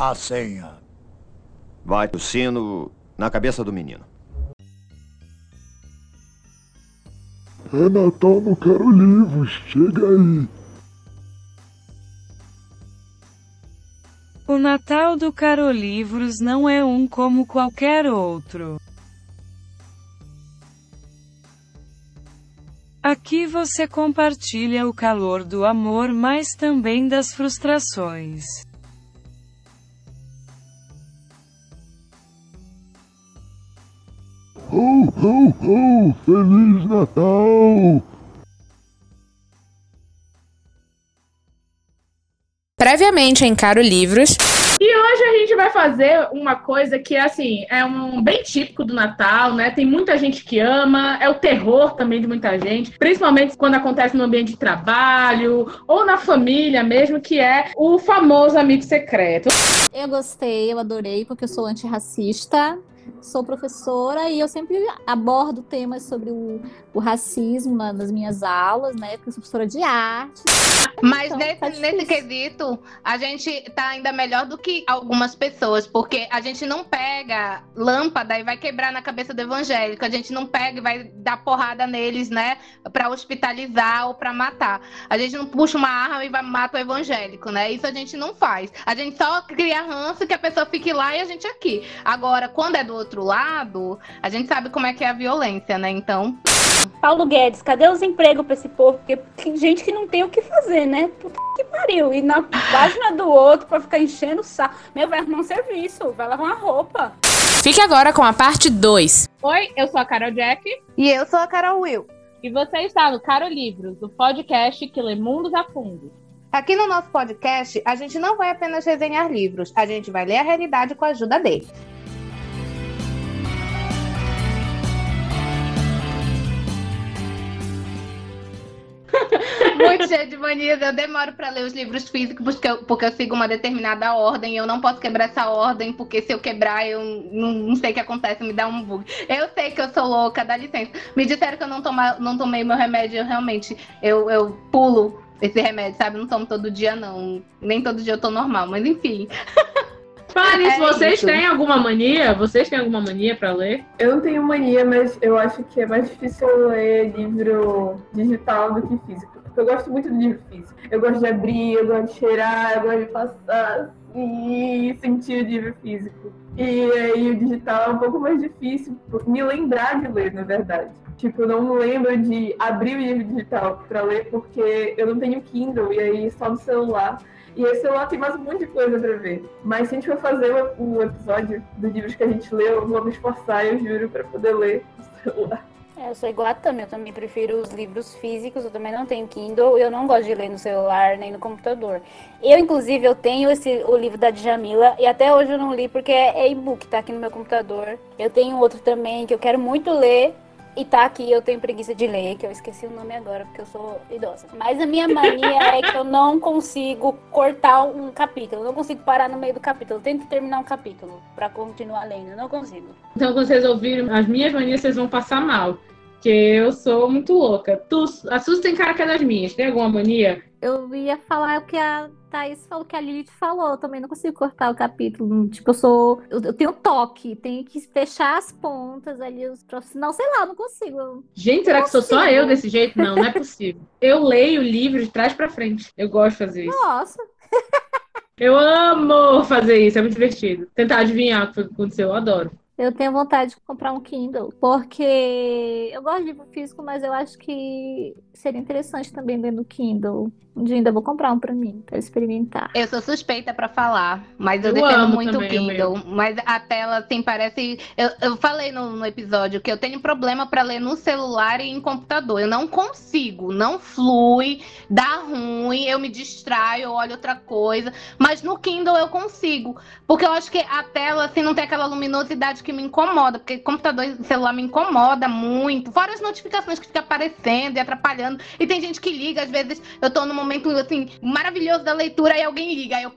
a senha. Vai o sino na cabeça do menino. É Natal, não quero livros. Chega aí. O Natal do Carolivros não é um como qualquer outro. Aqui você compartilha o calor do amor, mas também das frustrações. Ho, ho, ho! Feliz Natal! Previamente em Caro Livros. E hoje a gente vai fazer uma coisa que, assim, é um bem típico do Natal, né? Tem muita gente que ama, é o terror também de muita gente, principalmente quando acontece no ambiente de trabalho ou na família mesmo, que é o famoso amigo secreto. Eu gostei, eu adorei, porque eu sou antirracista, sou professora e eu sempre abordo temas sobre o, o racismo nas minhas aulas, né? Porque sou professora de arte. Mas Então, nesse, tá nesse quesito, a gente tá ainda melhor do que algumas pessoas, porque a gente não pega lâmpada e vai quebrar na cabeça do evangélico, a gente não pega e vai dar porrada neles, né, Pra hospitalizar ou pra matar. A gente não puxa uma arma e vai matar o evangélico, né? Isso a gente não faz. A gente só cria ranço que a pessoa fique lá e a gente aqui. Agora, quando é do outro lado, a gente sabe como é que é a violência, né? Então, Paulo Guedes, cadê os empregos pra esse povo? Porque tem gente que não tem o que fazer, né? Puta que pariu. E na página do outro pra ficar enchendo o saco. Meu, vai arrumar um serviço, vai lavar uma roupa. Fique agora com a parte 2. Oi, eu sou a Carol Jack. E eu sou a Carol Will. E você está no Caro Livros, o podcast que lê mundos a fundo. Aqui no nosso podcast, a gente não vai apenas resenhar livros, a gente vai ler a realidade com a ajuda deles. Muito cheio de manias, eu demoro para ler os livros físicos porque eu, porque eu sigo uma determinada ordem. Eu não posso quebrar essa ordem, porque se eu quebrar, eu não, não sei o que acontece, me dá um bug. Eu sei que eu sou louca, dá licença. Me disseram que eu não, toma, não tomei meu remédio, eu realmente eu, eu pulo esse remédio, sabe? Não tomo todo dia, não. Nem todo dia eu tô normal, mas enfim. Nisso, É vocês isso. têm alguma mania? Vocês têm alguma mania pra ler? Eu não tenho mania, mas eu acho que é mais difícil eu ler livro digital do que físico. Eu gosto muito do livro físico. Eu gosto de abrir, eu gosto de cheirar, eu gosto de passar assim, sentir o livro físico. E aí o digital é um pouco mais difícil me lembrar de ler, na verdade. Tipo, eu não lembro de abrir o livro digital pra ler porque eu não tenho Kindle e aí só no celular. E esse celular tem mais um monte de coisa pra ver. Mas se a gente for fazer o, episódio dos livros que a gente leu, eu vou me esforçar, eu juro, pra poder ler no celular. É, eu sou igual a Tami, eu também prefiro os livros físicos, eu também não tenho Kindle, eu não gosto de ler no celular nem no computador. Eu, inclusive, eu tenho esse, o livro da Djamila e até hoje eu não li porque é é e-book, tá aqui no meu computador. Eu tenho outro também que eu quero muito ler e tá aqui, eu tenho preguiça de ler, que eu esqueci o nome agora porque eu sou idosa. Mas a minha mania é que eu não consigo cortar um capítulo, eu não consigo parar no meio do capítulo, eu tenho que terminar um capítulo pra continuar lendo, eu não consigo. Então, quando vocês ouvirem as minhas manias, vocês vão passar mal. Porque eu sou muito louca. Tu, a Suzy tem cara que é das minhas. Tem alguma mania? Eu ia falar o que a Thaís falou, que a Lilith falou. Eu também não consigo cortar o capítulo. Tipo, eu sou. Eu, eu tenho toque, tenho que fechar as pontas ali, os. Senão, sei lá, eu não consigo. Gente, será que sou só consigo. eu desse jeito? Não, não é possível. Eu leio o livro de trás pra frente. Eu gosto de fazer isso. Nossa. Eu amo fazer isso, é muito divertido. Tentar adivinhar o que que aconteceu, eu adoro. Eu tenho vontade de comprar um Kindle, porque eu gosto de livro físico, mas eu acho que seria interessante também ler no Kindle. Um dia ainda vou comprar um pra mim, pra experimentar. Eu sou suspeita pra falar, mas eu, Eu defendo muito o também o Kindle. Mas a tela, assim, parece. Eu, eu falei no, no episódio que eu tenho problema pra ler no celular e em computador. Eu não consigo, não flui, dá ruim, eu me distraio, eu olho outra coisa. Mas no Kindle eu consigo. Porque eu acho que a tela, assim, não tem aquela luminosidade que me incomoda. Porque computador e celular me incomoda muito. Fora as notificações que ficam aparecendo e atrapalhando. E tem gente que liga, às vezes eu tô num momento, assim, maravilhoso da leitura e alguém liga. Aí eu,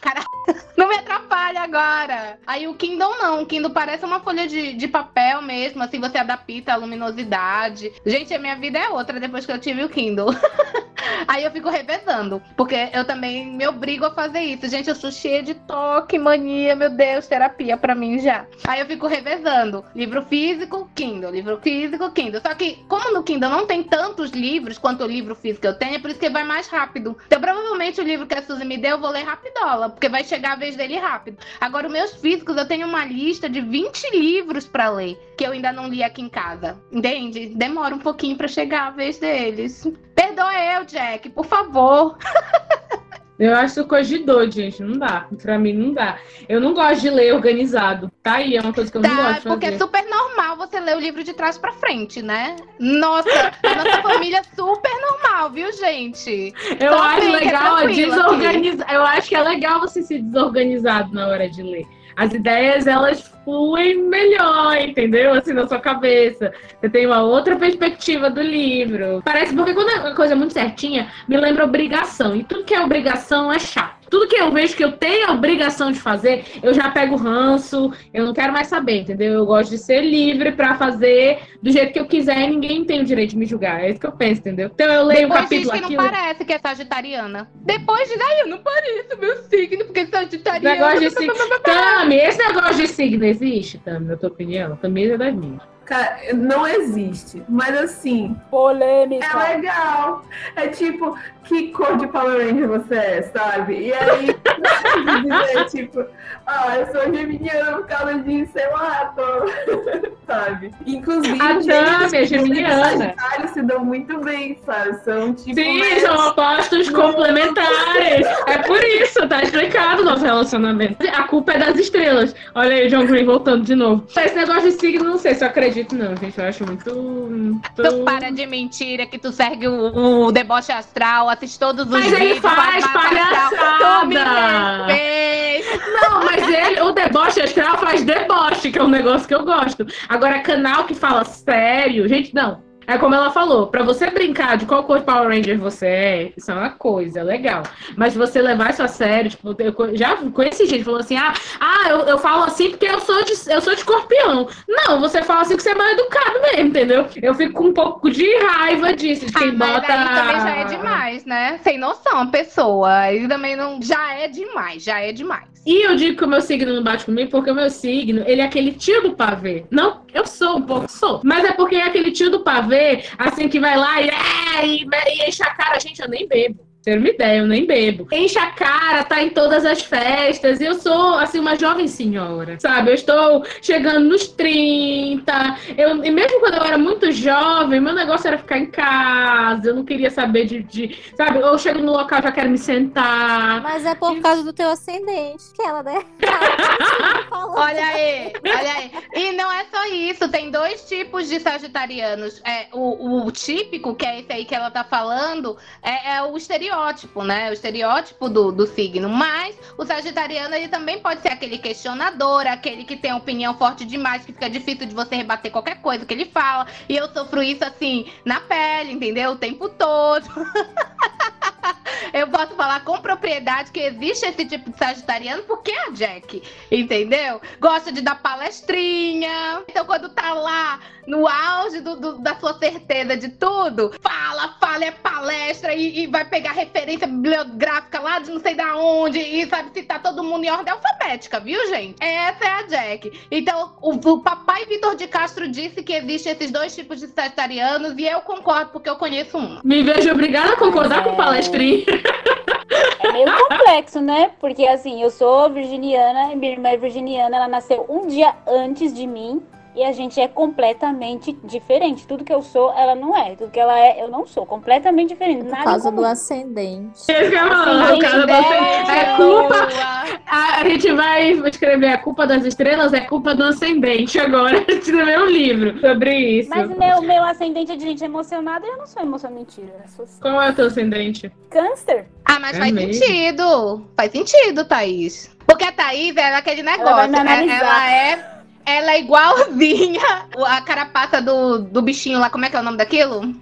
cara, não me atrapalha agora. Aí o Kindle não. O Kindle parece uma folha de, de papel mesmo. Assim, você adapta a luminosidade. Gente, a minha vida é outra depois que eu tive o Kindle. Aí eu fico revezando, porque eu também me obrigo a fazer isso. Gente, eu sou cheia de toque, mania, meu Deus, terapia pra mim já. Aí eu fico revezando. Livro físico, Kindle. Livro físico, Kindle. Só que, como no Kindle não tem tantos livros quanto o livro físico eu tenho, é por isso que vai mais rápido. Então, provavelmente, o livro que a Suzy me deu, eu vou ler porque vai chegar a vez dele rápido. Agora, os meus físicos, eu tenho uma lista de 20 livros pra ler, que eu ainda não li aqui em casa. Entende? Demora um pouquinho pra chegar a vez deles. Perdoa eu, Jack, por favor. Eu acho isso coisa de doido, gente. Não dá. Pra mim, não dá. Eu não gosto de ler organizado. Tá aí, é uma coisa que eu não Tá, gosto de porque é super normal você ler o livro de trás pra frente, né? Nossa, nossa família é super normal, viu, gente? Eu Só acho que é legal aqui. desorganizar. Eu acho que é legal você ser desorganizado na hora de ler. As ideias, elas fluem melhor, entendeu? Assim, na sua cabeça. Você tem uma outra perspectiva do livro. Parece, porque quando é uma coisa muito certinha, me lembra obrigação. E tudo que é obrigação é chato. Tudo que eu vejo que eu tenho a obrigação de fazer, eu já pego ranço, eu não quero mais saber, entendeu? Eu gosto de ser livre pra fazer do jeito que eu quiser e ninguém tem o direito de me julgar. É isso que eu penso, entendeu? Então eu leio um Depois diz capítulo que não parece que é sagitariana. Depois diz, ai, eu não pareço meu signo, porque sagitariana. Negócio de signo. Tami, esse negócio de signo existe, Tami, na tua opinião? Tami é das minhas. Cara, não existe. Mas assim, Polêmica. é legal. É tipo, que cor de Power Ranger você é, sabe? E aí, dizer, tipo, ah, eu sou geminiana por causa de, sei lá, tô... sabe? Inclusive, A Tami é geminiana. Se dão muito bem, sabe? São tipo. Sim, são opostos complementares. É por isso, tá explicado o nosso relacionamento. A culpa é das estrelas. Olha aí o John Green voltando de novo. Esse negócio de signo, não sei se eu acredito, não, gente. Eu acho muito. muito... Tu para de mentira que tu segue o, o deboche astral, assiste todos os Mas vídeos. ele faz palhaçada! Não, mas ele, o deboche astral faz deboche, que é um negócio que eu gosto. Agora, canal que fala sério, gente, não. É como ela falou, pra você brincar de qual cor de Power Ranger você é, isso é uma coisa, é legal. Mas você levar isso a sério, tipo, eu já conheci gente que falou assim: ah, ah eu, eu falo assim porque eu sou, de, eu sou de escorpião. Não, você fala assim que você é mal educado mesmo, entendeu? Eu fico com um pouco de raiva disso, de quem Ah, mas bota. aí também já é demais, né? Sem noção a pessoa. Aí também não. Já é demais, já é demais. E eu digo que o meu signo não bate comigo porque o meu signo, ele é aquele tio do pavê. Não, eu sou um pouco, sou. Mas é porque é aquele tio do pavê, assim, que vai lá e, é, e, e enche a cara. Gente, eu nem bebo. Ter uma ideia, eu nem bebo. Enche a cara, tá em todas as festas. E eu sou, assim, uma jovem senhora, sabe? Eu estou chegando nos 30. Eu, e mesmo quando eu era muito jovem, meu negócio era ficar em casa. Eu não queria saber de, de sabe? Eu chego no local, já quero me sentar. Mas é por causa do teu ascendente que ela, né? Falou. Olha aí, olha aí. E não é só isso, tem dois tipos de sagitarianos. É, o, o típico, que é esse aí que ela tá falando, é, é o estereótipo, né? O estereótipo do, do signo. Mas o sagitariano, ele também pode ser aquele questionador, aquele que tem opinião forte demais, que fica difícil de você rebater qualquer coisa que ele fala. E eu sofro isso, assim, na pele, entendeu? O tempo todo. Eu posso falar com propriedade que existe esse tipo de sagitariano porque é a Jack, entendeu? Gosta de dar palestrinha. Então, quando tá lá no auge do- do- da sua certeza de tudo, fala, fala, é palestra e, e vai pegar referência bibliográfica lá de não sei da onde e sabe citar todo mundo em ordem alfabética, viu, gente? Essa é a Jack. Então, o, o papai Vitor de Castro disse que existe esses dois tipos de sagitarianos e eu concordo porque eu conheço um. Me vejo obrigada a concordar com o palestrinho. É meio complexo, né? Porque assim, eu sou virginiana e minha irmã é virginiana, ela nasceu um dia antes de mim. E a gente é completamente diferente. Tudo que eu sou, ela não é. Tudo que ela é, eu não sou. Completamente diferente. Por Nada em causa do ascendente. Falar, Ascendente do ascendente. É Boa. culpa. A, a gente vai escrever a culpa das estrelas, é culpa do ascendente agora. A gente escrever um livro sobre isso. Mas meu, meu ascendente é de gente emocionada e eu não sou emocionada. Mentira. Sou Qual é o teu ascendente? câncer. Ah, mas É faz mesmo? sentido. Faz sentido, Thaís. Porque a Thaís é aquele negócio. vai me é- analisar. ela é. Ela é igualzinha a carapaça do, do bichinho lá. Como é que é o nome daquilo?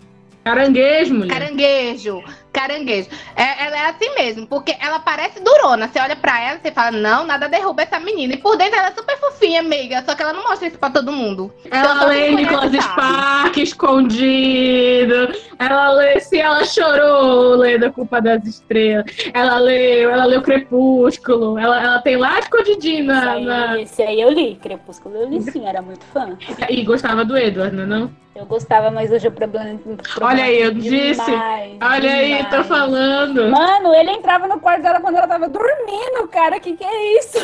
Caranguejo, mulher. Caranguejo. Caranguejo. É, ela é assim mesmo, porque ela parece durona. Você olha pra ela e você fala, não, nada derruba essa menina. E por dentro ela é super fofinha, meiga, só que ela não mostra isso pra todo mundo. Ela Então, lê Nicolas. Spark escondido. Ela lê se ela chorou, lê da culpa das estrelas. Ela leu, ela leu Crepúsculo. Ela, ela tem lá escondidinho na, Esse na- aí, esse aí eu li, Crepúsculo eu li sim, era muito fã. E gostava do Edward, não é não? Eu gostava, mas hoje o problema. Olha aí, eu demais, disse. Olha aí, tô demais. falando. Mano, ele entrava no quarto dela quando ela tava dormindo, cara. Que que é isso?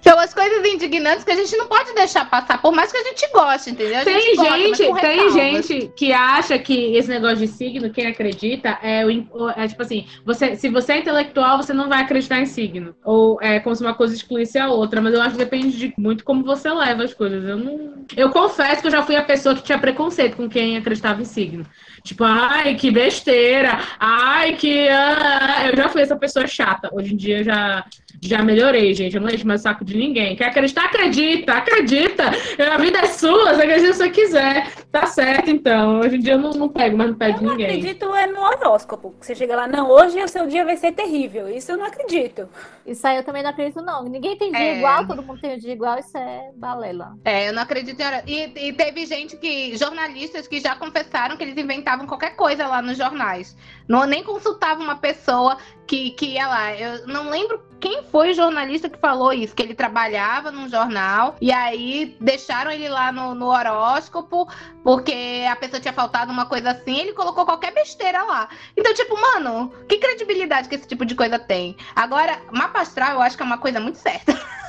São as coisas indignantes que a gente não pode deixar passar, por mais que a gente goste, entendeu? A Tem gente gosta, gente, com tem gente que acha que esse negócio de signo, quem acredita, é, o- é tipo assim, você, se você é intelectual, você não vai acreditar em signo. Ou é como se uma coisa excluísse a outra, mas eu acho que depende de muito como você leva as coisas. Eu não. Eu confesso que eu já fui a pessoa que tinha preconceito com quem acreditava em signo. Tipo, ai, que besteira, ai, que. ah, eu já fui essa pessoa chata. Hoje em dia eu já. Já melhorei, gente. Eu não encho mais o saco de ninguém. Quer acreditar? Acredita, acredita. A vida é sua, você acredita se você quiser. Tá certo, então. Hoje em dia eu não, não pego, mas não pego de Eu ninguém. acredito é no horóscopo. Você chega lá, não, hoje o seu dia vai ser terrível. Isso eu não acredito. Isso aí eu também não acredito, não. Ninguém tem dia É. igual, todo mundo tem um dia igual, isso é balela. É, eu não acredito em hora. E, e teve gente que, jornalistas que já confessaram que eles inventavam qualquer coisa lá nos jornais. Não, nem consultavam uma pessoa que, que ia lá. Eu não lembro quem foi o jornalista que falou isso, que ele trabalhava num jornal e aí deixaram ele lá no, no horóscopo porque a pessoa tinha faltado uma coisa assim, ele colocou qualquer besteira lá. Então, tipo, mano, que credibilidade que esse tipo de coisa tem? Agora, mapa astral eu acho que é uma coisa muito certa.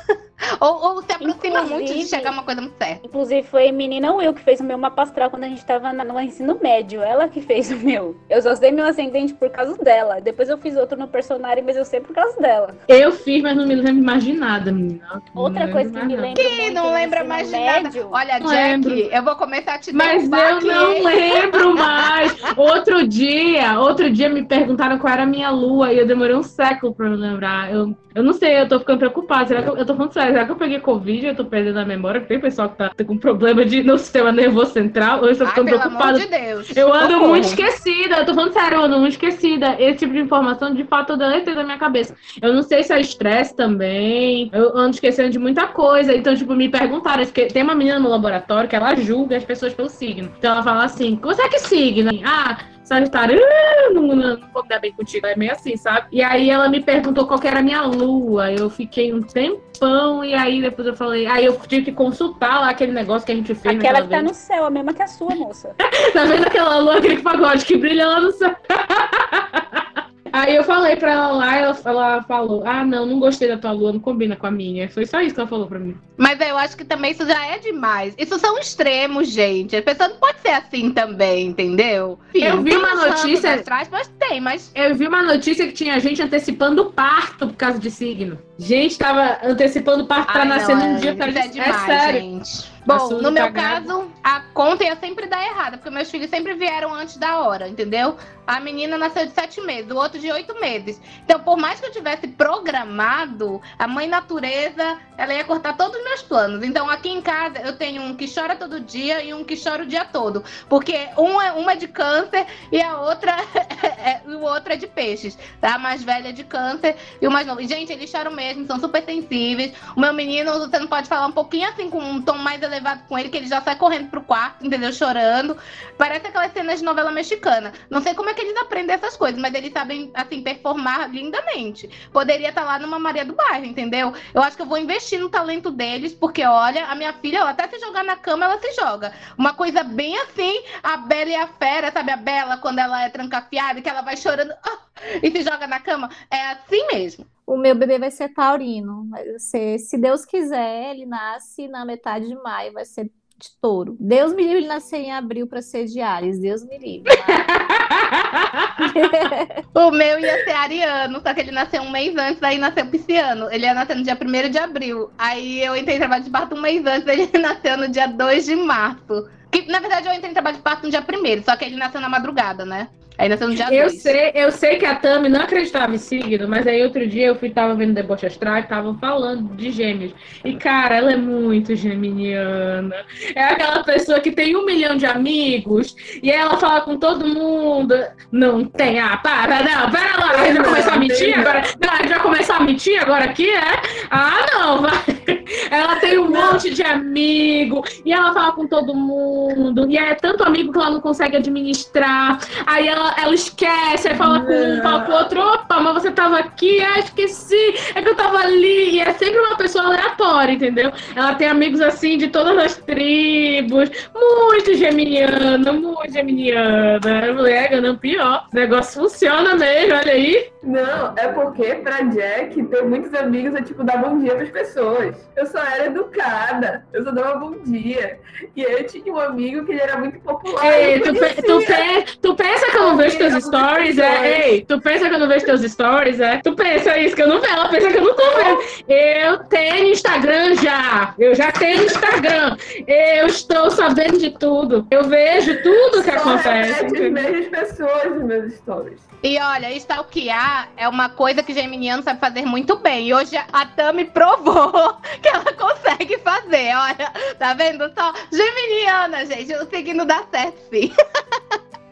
ou, ou se aproxima muito de Inclusive- chegar a uma coisa muito certa. Inclusive, foi a menina Will que fez o meu mapa astral quando a gente tava no ensino médio. Ela que fez o meu. Eu só sei meu ascendente por causa dela. Depois eu fiz outro no personagem, mas eu sei por causa dela. Eu fiz, mas não me lembro mais de nada, menina. Outra coisa que me lembra muito não lembra mais de médio, nada. Olha, Não Jack, lembro. eu vou começar a te Mas eu aqui, não lembro mais. Outro dia, outro dia me perguntaram qual era a minha lua e eu demorei um século pra me lembrar. Eu, eu não sei, eu tô ficando preocupada. Será que eu, eu tô falando sério? Será que eu peguei Covid? Eu tô perdendo a memória? Tem pessoal que tá, tá com problema de, no sistema nervoso central? Ou eu tô Ai, ficando pelo preocupada? amor de Deus. Eu ando Socorro. muito esquecida, eu tô falando sério, eu ando muito esquecida. Esse tipo de informação, de fato, eu deletei da minha cabeça. Eu não sei se é estresse também, eu ando esquecendo de muita coisa. Então, tipo, me perguntaram, porque tem uma menina no laboratório que ela julga as pessoas pelo signo. Então ela fala assim, você é que signo? Ah, Sagitário, "Ah, não, não, não vou me dar bem contigo, é meio assim, sabe? E aí ela me perguntou qual que era a minha lua. Eu fiquei um tempão e aí depois eu falei, aí eu tive que consultar lá aquele negócio que a gente fez Aquela que tá vez. no céu, a mesma que a sua, moça. Tá vendo aquela lua, aquele pagode que brilha lá no céu? Aí eu falei pra ela lá, ela, ela falou: Ah, não, não gostei da tua lua, não combina com a minha. Foi só isso que ela falou pra mim. Mas eu acho que também isso já é demais. Isso são extremos, gente. A pessoa não pode ser assim também, entendeu? Eu vi uma notícia- astrais, mas tem, mas Eu vi uma notícia que tinha gente antecipando o parto por causa de signo. Gente tava antecipando o parto pra Ai, nascer não, num é- dia pra isso é. É, demais, sério. gente. Bom, no meu caso, a conta ia sempre dar errada, porque meus filhos sempre vieram antes da hora, entendeu? A menina nasceu de sete meses, o outro de oito meses. Então, por mais que eu tivesse programado, a mãe natureza, ela ia cortar todos os meus planos. Então, aqui em casa, eu tenho um que chora todo dia e um que chora o dia todo. Porque um é, uma é de câncer e a outra o outro é de peixes. Tá? A mais velha é de câncer e o mais novo. Gente, eles choram mesmo, são super sensíveis. O meu menino, você não pode falar um pouquinho assim, com um tom mais elevado com ele, que ele já sai correndo pro quarto, entendeu? Chorando. Parece aquelas cenas de novela mexicana. Não sei como é que eles aprendem essas coisas, mas eles sabem, assim, performar lindamente. Poderia estar lá numa Maria do Bairro, entendeu? Eu acho que eu vou investir no talento deles, porque, olha, a minha filha, ela até se jogar na cama, ela se joga. Uma coisa bem assim, a Bela e a Fera, sabe? A Bela, quando ela é trancafiada, que ela vai chorando ah, e se joga na cama. É assim mesmo. O meu bebê vai ser taurino. Vai ser, se Deus quiser, ele nasce na metade de maio, vai ser de touro. Deus me livre ele nascer em abril para ser de Ares. Deus me livre. O meu ia ser ariano, só que ele nasceu um mês antes, aí nasceu pisciano. Ele ia nascer no dia 1 de abril. Aí eu entrei em trabalho de parto um mês antes, ele nasceu no dia 2 de março. Que, na verdade, eu entrei em trabalho de parto no dia 1 só que ele nasceu na madrugada, né? Nasceu no dia Eu 2. sei, eu sei que a Tami não acreditava em signo, mas aí outro dia eu fui, tava vendo Deboche Astral e tava falando de gêmeos. E, cara, ela é muito geminiana. É aquela pessoa que tem um milhão de amigos e ela fala com todo mundo. Não tem, ah, para, não, pera lá, a gente vai começar a mentir agora? Não, a gente vai começar a mentir agora aqui, é? Ah, não, vai. Ela tem um monte de amigo e ela fala com todo mundo. E é tanto amigo que ela não consegue administrar. Aí ela, ela esquece, aí fala com um, fala com outro, opa, mas você tava aqui, ah, esqueci, é que eu tava ali. E é sempre uma pessoa aleatória, entendeu? Ela tem amigos assim de todas as tribos, muito geminiana, muito geminiana. Mulher, não pior. O negócio funciona mesmo, olha aí. Não, é porque pra Jack ter muitos amigos é tipo dar bom dia pras pessoas. Eu só era educada, eu só dava bom dia. E eu tinha um amigo que ele era muito popular. Ei, tu, pe- tu, pe- tu pensa que eu não vejo teus stories, é? Ei, tu pensa que eu não vejo teus stories, é? Tu pensa isso que eu não vejo, ela pensa que eu não tô vendo. Eu tenho Instagram já, eu já tenho Instagram. Eu estou sabendo de tudo. Eu vejo tudo que Só acontece. repete as mesmas pessoas nos meus stories. E olha, stalkear é uma coisa que geminiano sabe fazer muito bem. E hoje a Tami provou que ela consegue fazer. Olha, tá vendo só? Geminiana, gente, o signo dá certo sim.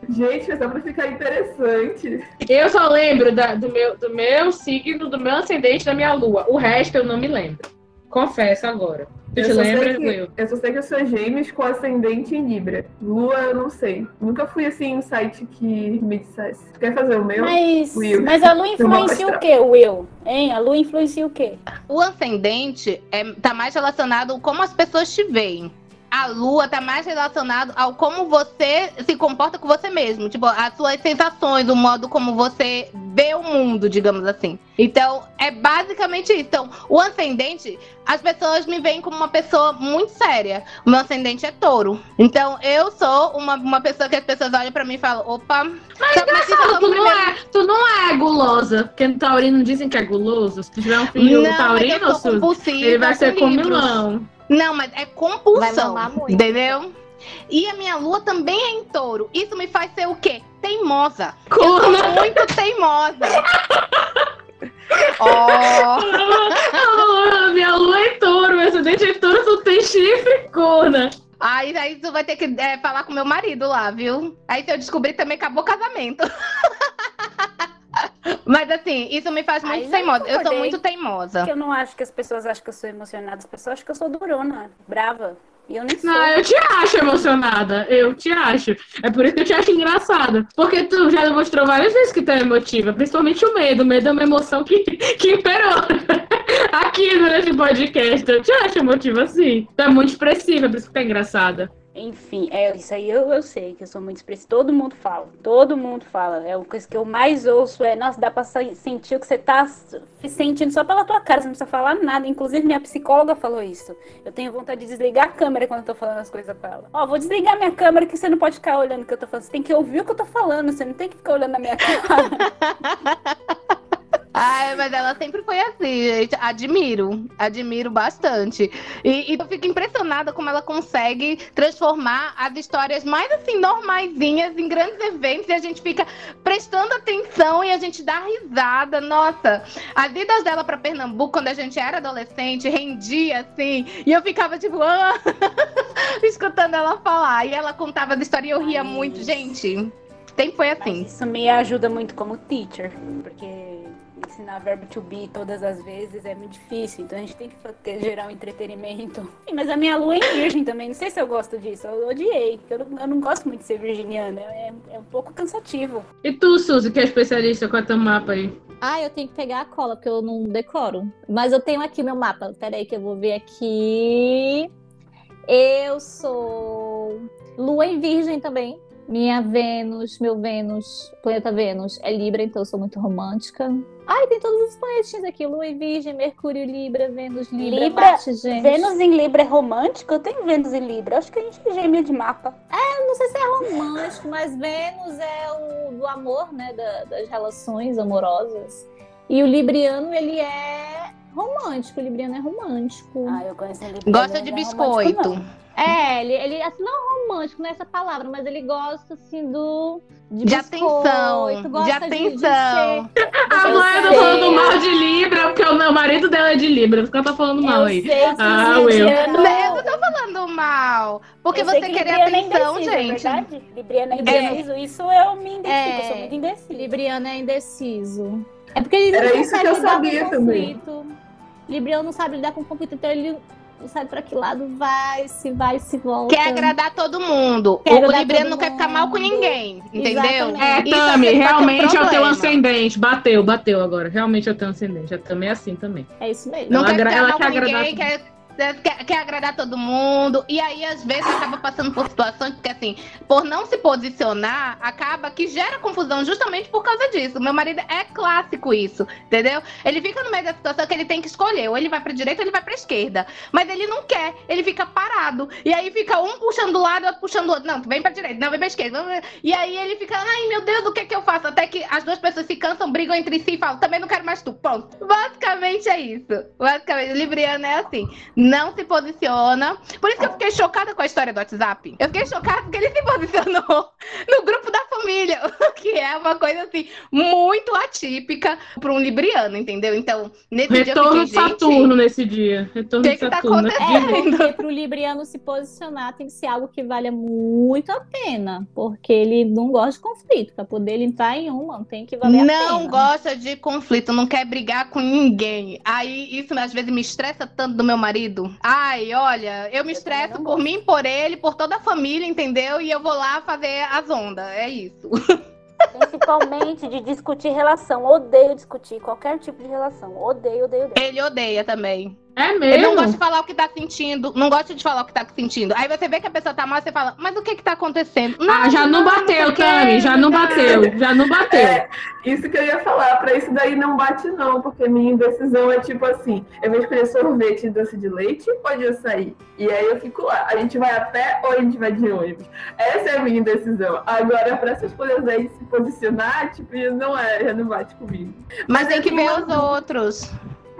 Gente, é só pra ficar interessante. Eu só lembro da- do, meu, do meu signo, do meu ascendente, da minha lua. O resto eu não me lembro. Confesso agora. Tu Eu te só sei lembra, que- Will? Eu só sei que eu sou gêmeos com ascendente em Libra. Lua, eu não sei. Nunca fui assim em um site que me dissesse. Quer fazer o meu? Mas, Will. mas a lua influencia o quê, Will? Hein? A lua influencia o quê? O ascendente é, tá mais relacionado com como as pessoas te veem. A lua tá mais relacionado ao como você se comporta com você mesmo. Tipo, as suas sensações, o modo como você vê o mundo, digamos assim. Então, é basicamente isso. Então, o ascendente, as pessoas me veem como uma pessoa muito séria. O meu ascendente é touro. Então, eu sou uma, uma pessoa que as pessoas olham pra mim e falam, opa. Mas, Engraçado, tu não, é, tu não é gulosa. Porque no taurino dizem que é guloso. Se tu tiver um filho Não, mas taurino, Suzy, ele vai ser comilão. Não, mas é compulsão. Entendeu? E a minha lua também é em touro. Isso me faz ser o quê? Teimosa. Eu Corna. sou muito teimosa. Ah, Minha lua é touro, meu ascendente é touro, tu tem chifre, corna. Aí, aí tu vai ter que é, falar com meu marido lá, viu? Aí se eu descobrir também acabou o casamento. Mas assim, isso me faz muito teimosa. Eu sou concordei. muito teimosa. Porque eu não acho que as pessoas acham que eu sou emocionada. As pessoas acham que eu sou durona, brava. E eu nem sou. Não, eu te acho emocionada. Eu te acho. É por isso que eu te acho engraçada. Porque tu já demonstrou várias vezes que tu é emotiva. Principalmente o medo. O medo é uma emoção que, que imperou aqui durante o podcast. Eu te acho emotiva assim. Tu é muito expressiva, por isso que tu é engraçada. Enfim, é isso aí eu, eu sei que eu sou muito expressiva. Todo mundo fala, todo mundo fala. É uma coisa que eu mais ouço é, nossa, dá pra sentir o que você tá sentindo só pela tua cara, você não precisa falar nada. Inclusive, minha psicóloga falou isso. Eu tenho vontade de desligar a câmera quando eu tô falando as coisas pra ela. Ó, vou desligar minha câmera que você não pode ficar olhando o que eu tô falando. Você tem que ouvir o que eu tô falando, você não tem que ficar olhando na minha cara. Ai, mas ela sempre foi assim, gente. Admiro, admiro bastante. E, e eu fico impressionada como ela consegue transformar as histórias mais assim, normaisinhas em grandes eventos e a gente fica prestando atenção e a gente dá risada. Nossa, as idas dela pra Pernambuco quando a gente era adolescente rendia assim, e eu ficava tipo, ah, escutando ela falar. E ela contava da história e eu ria Mas- muito, gente. Sempre foi assim. Mas isso me ajuda muito como teacher, porque ensinar verbo to be todas as vezes é muito difícil, então a gente tem que ter, gerar um entretenimento. Sim, mas a minha lua é em virgem também, não sei se eu gosto disso, eu odiei, porque eu não, eu não gosto muito de ser virginiana, é, é um pouco cansativo. E tu, Suzy, que é especialista com a teu mapa aí? Ah, eu tenho que pegar a cola, porque eu não decoro. Mas eu tenho aqui meu mapa. Peraí que eu vou ver aqui. Eu sou Lua em Virgem também. Minha Vênus, meu Vênus, planeta Vênus é Libra, então eu sou muito romântica. Ai, tem todos os planetinhos aqui: Lua em Virgem, Mercúrio Libra, Vênus Libra, Libra, Marte Gêmeos. Vênus em Libra é romântico? Eu tenho Vênus em Libra, acho que a gente é gêmea de mapa. Eu não sei se é romântico, mas Vênus é o do amor, né? da- das relações amorosas. E o Libriano, ele é romântico. Libriano é romântico. Ah, eu conheço ele. Gosta de biscoito. É, ele, ele assim, não romântico, é essa palavra, mas ele gosta assim do. De, De biscoito, atenção, gosta de atenção. A ser- mãe tá falando mal de Libra, porque o meu marido dela é de Libra. Por que ela tá falando mal Eu aí? sei Ah, librianos- Eu não tô falando mal. Porque Eu você que querer Libriano é atenção, indeciso, é gente. verdade? Libriano é indeciso. Isso eu me identifico, É. eu sou muito indecisa. Libriano é indeciso. É porque ele Era não isso que eu sabia também. conflito. Libriano não sabe lidar com conflito, então ele não sabe pra que lado vai, se vai, se volta. Quer agradar todo mundo. Quer o agradar Libriano não quer ficar mal com ninguém. Entendeu? Exatamente. É, às Tami, um realmente é o teu ascendente. Bateu, bateu agora. Realmente é o teu ascendente. A Tami é assim também. É isso mesmo. Não Ela quer agra- ficar ela mal quer com ninguém, agradar quer, quer, quer agradar todo mundo. E aí, às vezes, acaba passando por situações que, assim, por não se posicionar, acaba que gera confusão justamente por causa disso. Meu marido é clássico isso, entendeu? Ele fica no meio da situação que ele tem que escolher. Ou ele vai pra direita ou ele vai pra esquerda. Mas ele não quer, ele fica parado. E aí fica um puxando do lado, outro puxando do outro. Não, vem pra direita, não, vem pra esquerda. E aí ele fica, ai meu Deus, o que é que eu faço? Até que as duas pessoas se cansam, brigam entre si e falam, também não quero mais tu. Pronto. Basicamente é isso. Basicamente, o Libriano é assim. Não se posiciona. Por isso que eu fiquei chocada com a história do WhatsApp. Eu fiquei chocada porque ele se posicionou no grupo da família. O que é uma coisa assim, muito atípica para um Libriano, entendeu? Então, nesse Retorno dia eu fiquei, Saturno nesse dia. Retorno Que que tá Saturno. né? acontecendo? De- Porque pro Libriano se posicionar tem que ser algo que valha muito a pena. Porque ele não gosta de conflito. Pra poder ele entrar em uma, tem que valer a pena. não gosta de conflito, não quer brigar com ninguém. Aí isso às vezes me estressa tanto do meu marido. Ai, olha, eu me estresso por mim, por ele, por toda a família, entendeu? E eu vou lá fazer as ondas. É isso. Principalmente de discutir relação. Odeio discutir qualquer tipo de relação. Odeio, odeio, odeio. Ele odeia também. É Ele mesmo? não gosta de falar o que tá sentindo, não gosta de falar o que tá sentindo. Aí você vê que a pessoa tá mal, você fala, mas o que que tá acontecendo? Ah, já não bateu, porque- Tami. Já não bateu. Já não bateu. É, isso que eu ia falar, pra isso daí não bate não, porque minha indecisão é tipo assim, eu vou escolher sorvete e doce de leite ou de açaí? E aí eu fico lá, a gente vai a pé ou a gente vai de ônibus? Essa é a minha indecisão. Agora, pra essas coisas aí se posicionar, tipo, não é, já não bate comigo. Mas tem eu que ver uma os outros.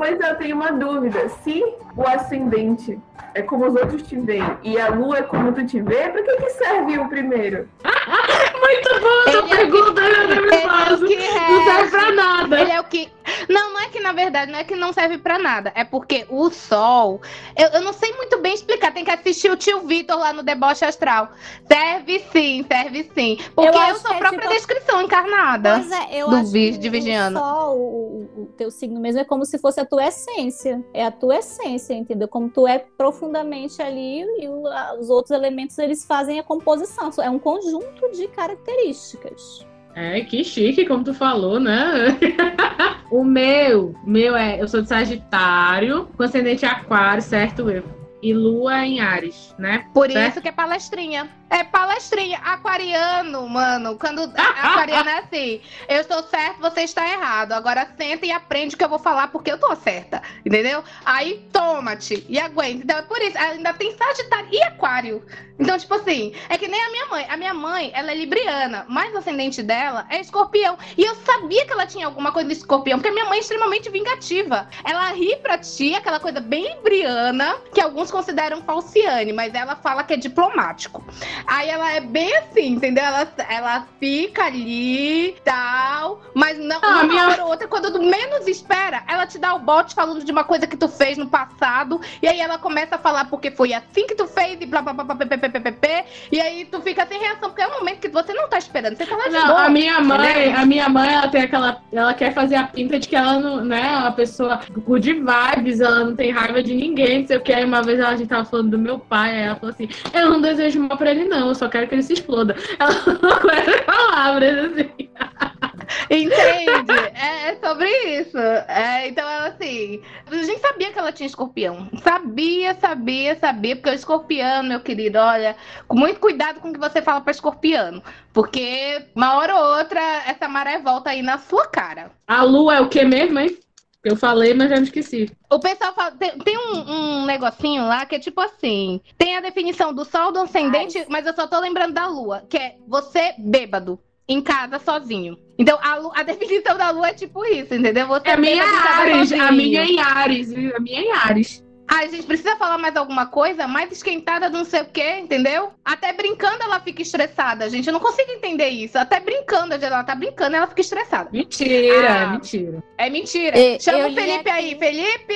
Pois eu tenho uma dúvida. Se o ascendente é como os outros te veem e a lua é como tu te vê, pra que, que serve o primeiro? Muito boa essa Ele é pergunta, meu Deus, Ele é Não serve pra nada. Ele é o que. Não, não é que na verdade não é que não serve pra nada. É porque o sol. Eu, eu não sei muito bem explicar. Tem que assistir o tio Vitor lá no Deboche Astral. Serve sim, serve sim. Porque Eu eu, sou a é própria tipo- descrição encarnada. Pois é, eu do acho vi- que de o sol, o- o teu signo mesmo, é como se fosse a tua essência. É a tua essência, entendeu? Como tu é profundamente ali e o- a- os outros elementos, eles fazem a composição. É um conjunto de características. É, que chique, como tu falou, né? o meu, meu é, eu sou de Sagitário, com ascendente aquário, certo, eu? E lua em Ares, né? Por Certo? isso que é palestrinha. É palestrinha. Aquariano, mano. Quando a- aquariano é assim, eu estou certo, você está errado. Agora senta e aprende o que eu vou falar porque eu tô certa. Entendeu? Aí toma-te e aguenta. Então é por isso. Ainda tem Sagitário e Aquário. Então, tipo assim, é que nem a minha mãe. A minha mãe, ela é libriana, mas o ascendente dela é escorpião. E eu sabia que ela tinha alguma coisa de escorpião, porque a minha mãe é extremamente vingativa. Ela ri pra ti, aquela coisa bem libriana, que alguns consideram falciane, mas ela fala que é diplomático. Aí ela é bem assim, entendeu? Ela, ela fica ali, tal, mas não, Ah, uma minha- hora ou outra, quando tu menos espera, ela te dá o bote falando de uma coisa que tu fez no passado, e aí ela começa a falar porque foi assim que tu fez, e blá blá blá blá blá blá blá, blá, blá, e aí tu fica sem reação, porque é um momento que você não tá esperando, você tá lá de Não, boa. a minha mãe, entendeu? a minha mãe, ela tem aquela. Ela quer fazer a pinta de que ela não, né, é uma pessoa good vibes, ela não tem raiva de ninguém, não sei o que. Aí uma vez a gente tava falando do meu pai, aí ela falou assim: Eu não desejo mal pra ele, não, eu só quero que ele se exploda. Ela falou com essas palavras, assim. Entende? É, é sobre isso. É, então, ela assim. A gente sabia que ela tinha escorpião. Sabia, sabia, sabia. Porque o escorpiano, meu querido, olha, com muito cuidado com o que você fala pra escorpiano. Porque uma hora ou outra, essa maré volta aí na sua cara. A lua é o que mesmo, hein? Eu falei, mas já me esqueci. O pessoal fala, tem, tem um, um negocinho lá que é tipo assim: tem a definição do sol, do ascendente, mas eu só tô lembrando da lua, que é você bêbado. em casa sozinho. Então, a, a definição da lua é tipo isso, entendeu? Você É a minha Ares, sozinho. a minha em Ares, a minha em Ares. A gente precisa falar mais alguma coisa? Mais esquentada do não sei o quê, entendeu? Até brincando ela fica estressada, gente. Eu não consigo entender isso. Até brincando, ela tá brincando ela fica estressada. Mentira, Ah. é mentira. É mentira. E- Chama eu o li Felipe aí. aqui. Felipe!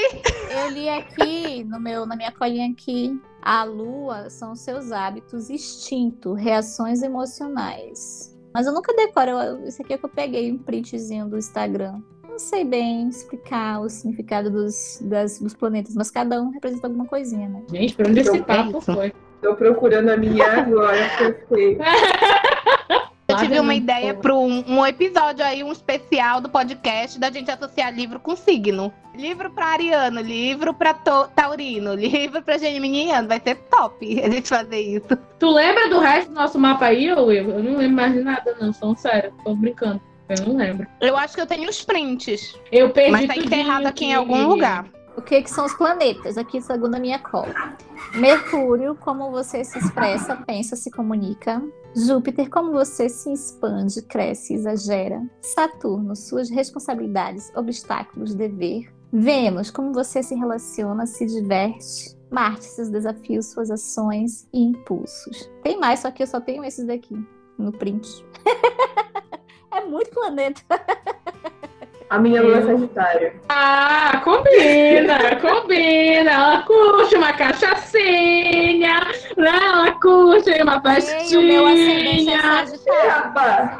Eu li aqui no meu, na minha colinha aqui. A lua são seus hábitos instinto, reações emocionais. Mas eu nunca decoro. eu- Isso aqui é que eu peguei um printzinho do Instagram. Não sei bem explicar o significado dos, das- dos planetas, mas cada um representa alguma coisinha, né? Gente, pra onde esse papo foi? Tô procurando a minha agora, porque Eu tive uma ideia para um, um episódio aí, um especial do podcast, da gente associar livro com signo. Livro para ariano, livro para taurino, livro para geminiano. Vai ser top a gente fazer isso. Tu lembra do resto do nosso mapa aí, ô Will? Eu não lembro mais de nada, não. São sério, tô brincando. Eu não lembro. Eu acho que eu tenho os prints, Eu perdi mas tá enterrado aqui em algum lugar. O que, que são os planetas? Aqui, segundo a minha cola. Mercúrio, como você se expressa, pensa, se comunica. Júpiter, como você se expande, cresce, exagera. Saturno, suas responsabilidades, obstáculos, dever. Vênus, como você se relaciona, se diverte. Marte, seus desafios, suas ações e impulsos. Tem mais, só que eu só tenho esses daqui no print. é muito planeta. a minha lua é Sagitário. Ah, combina, combina. Ela curte uma cachaçinha, né? Ela curte uma E o meu ascendente é. Sagitário.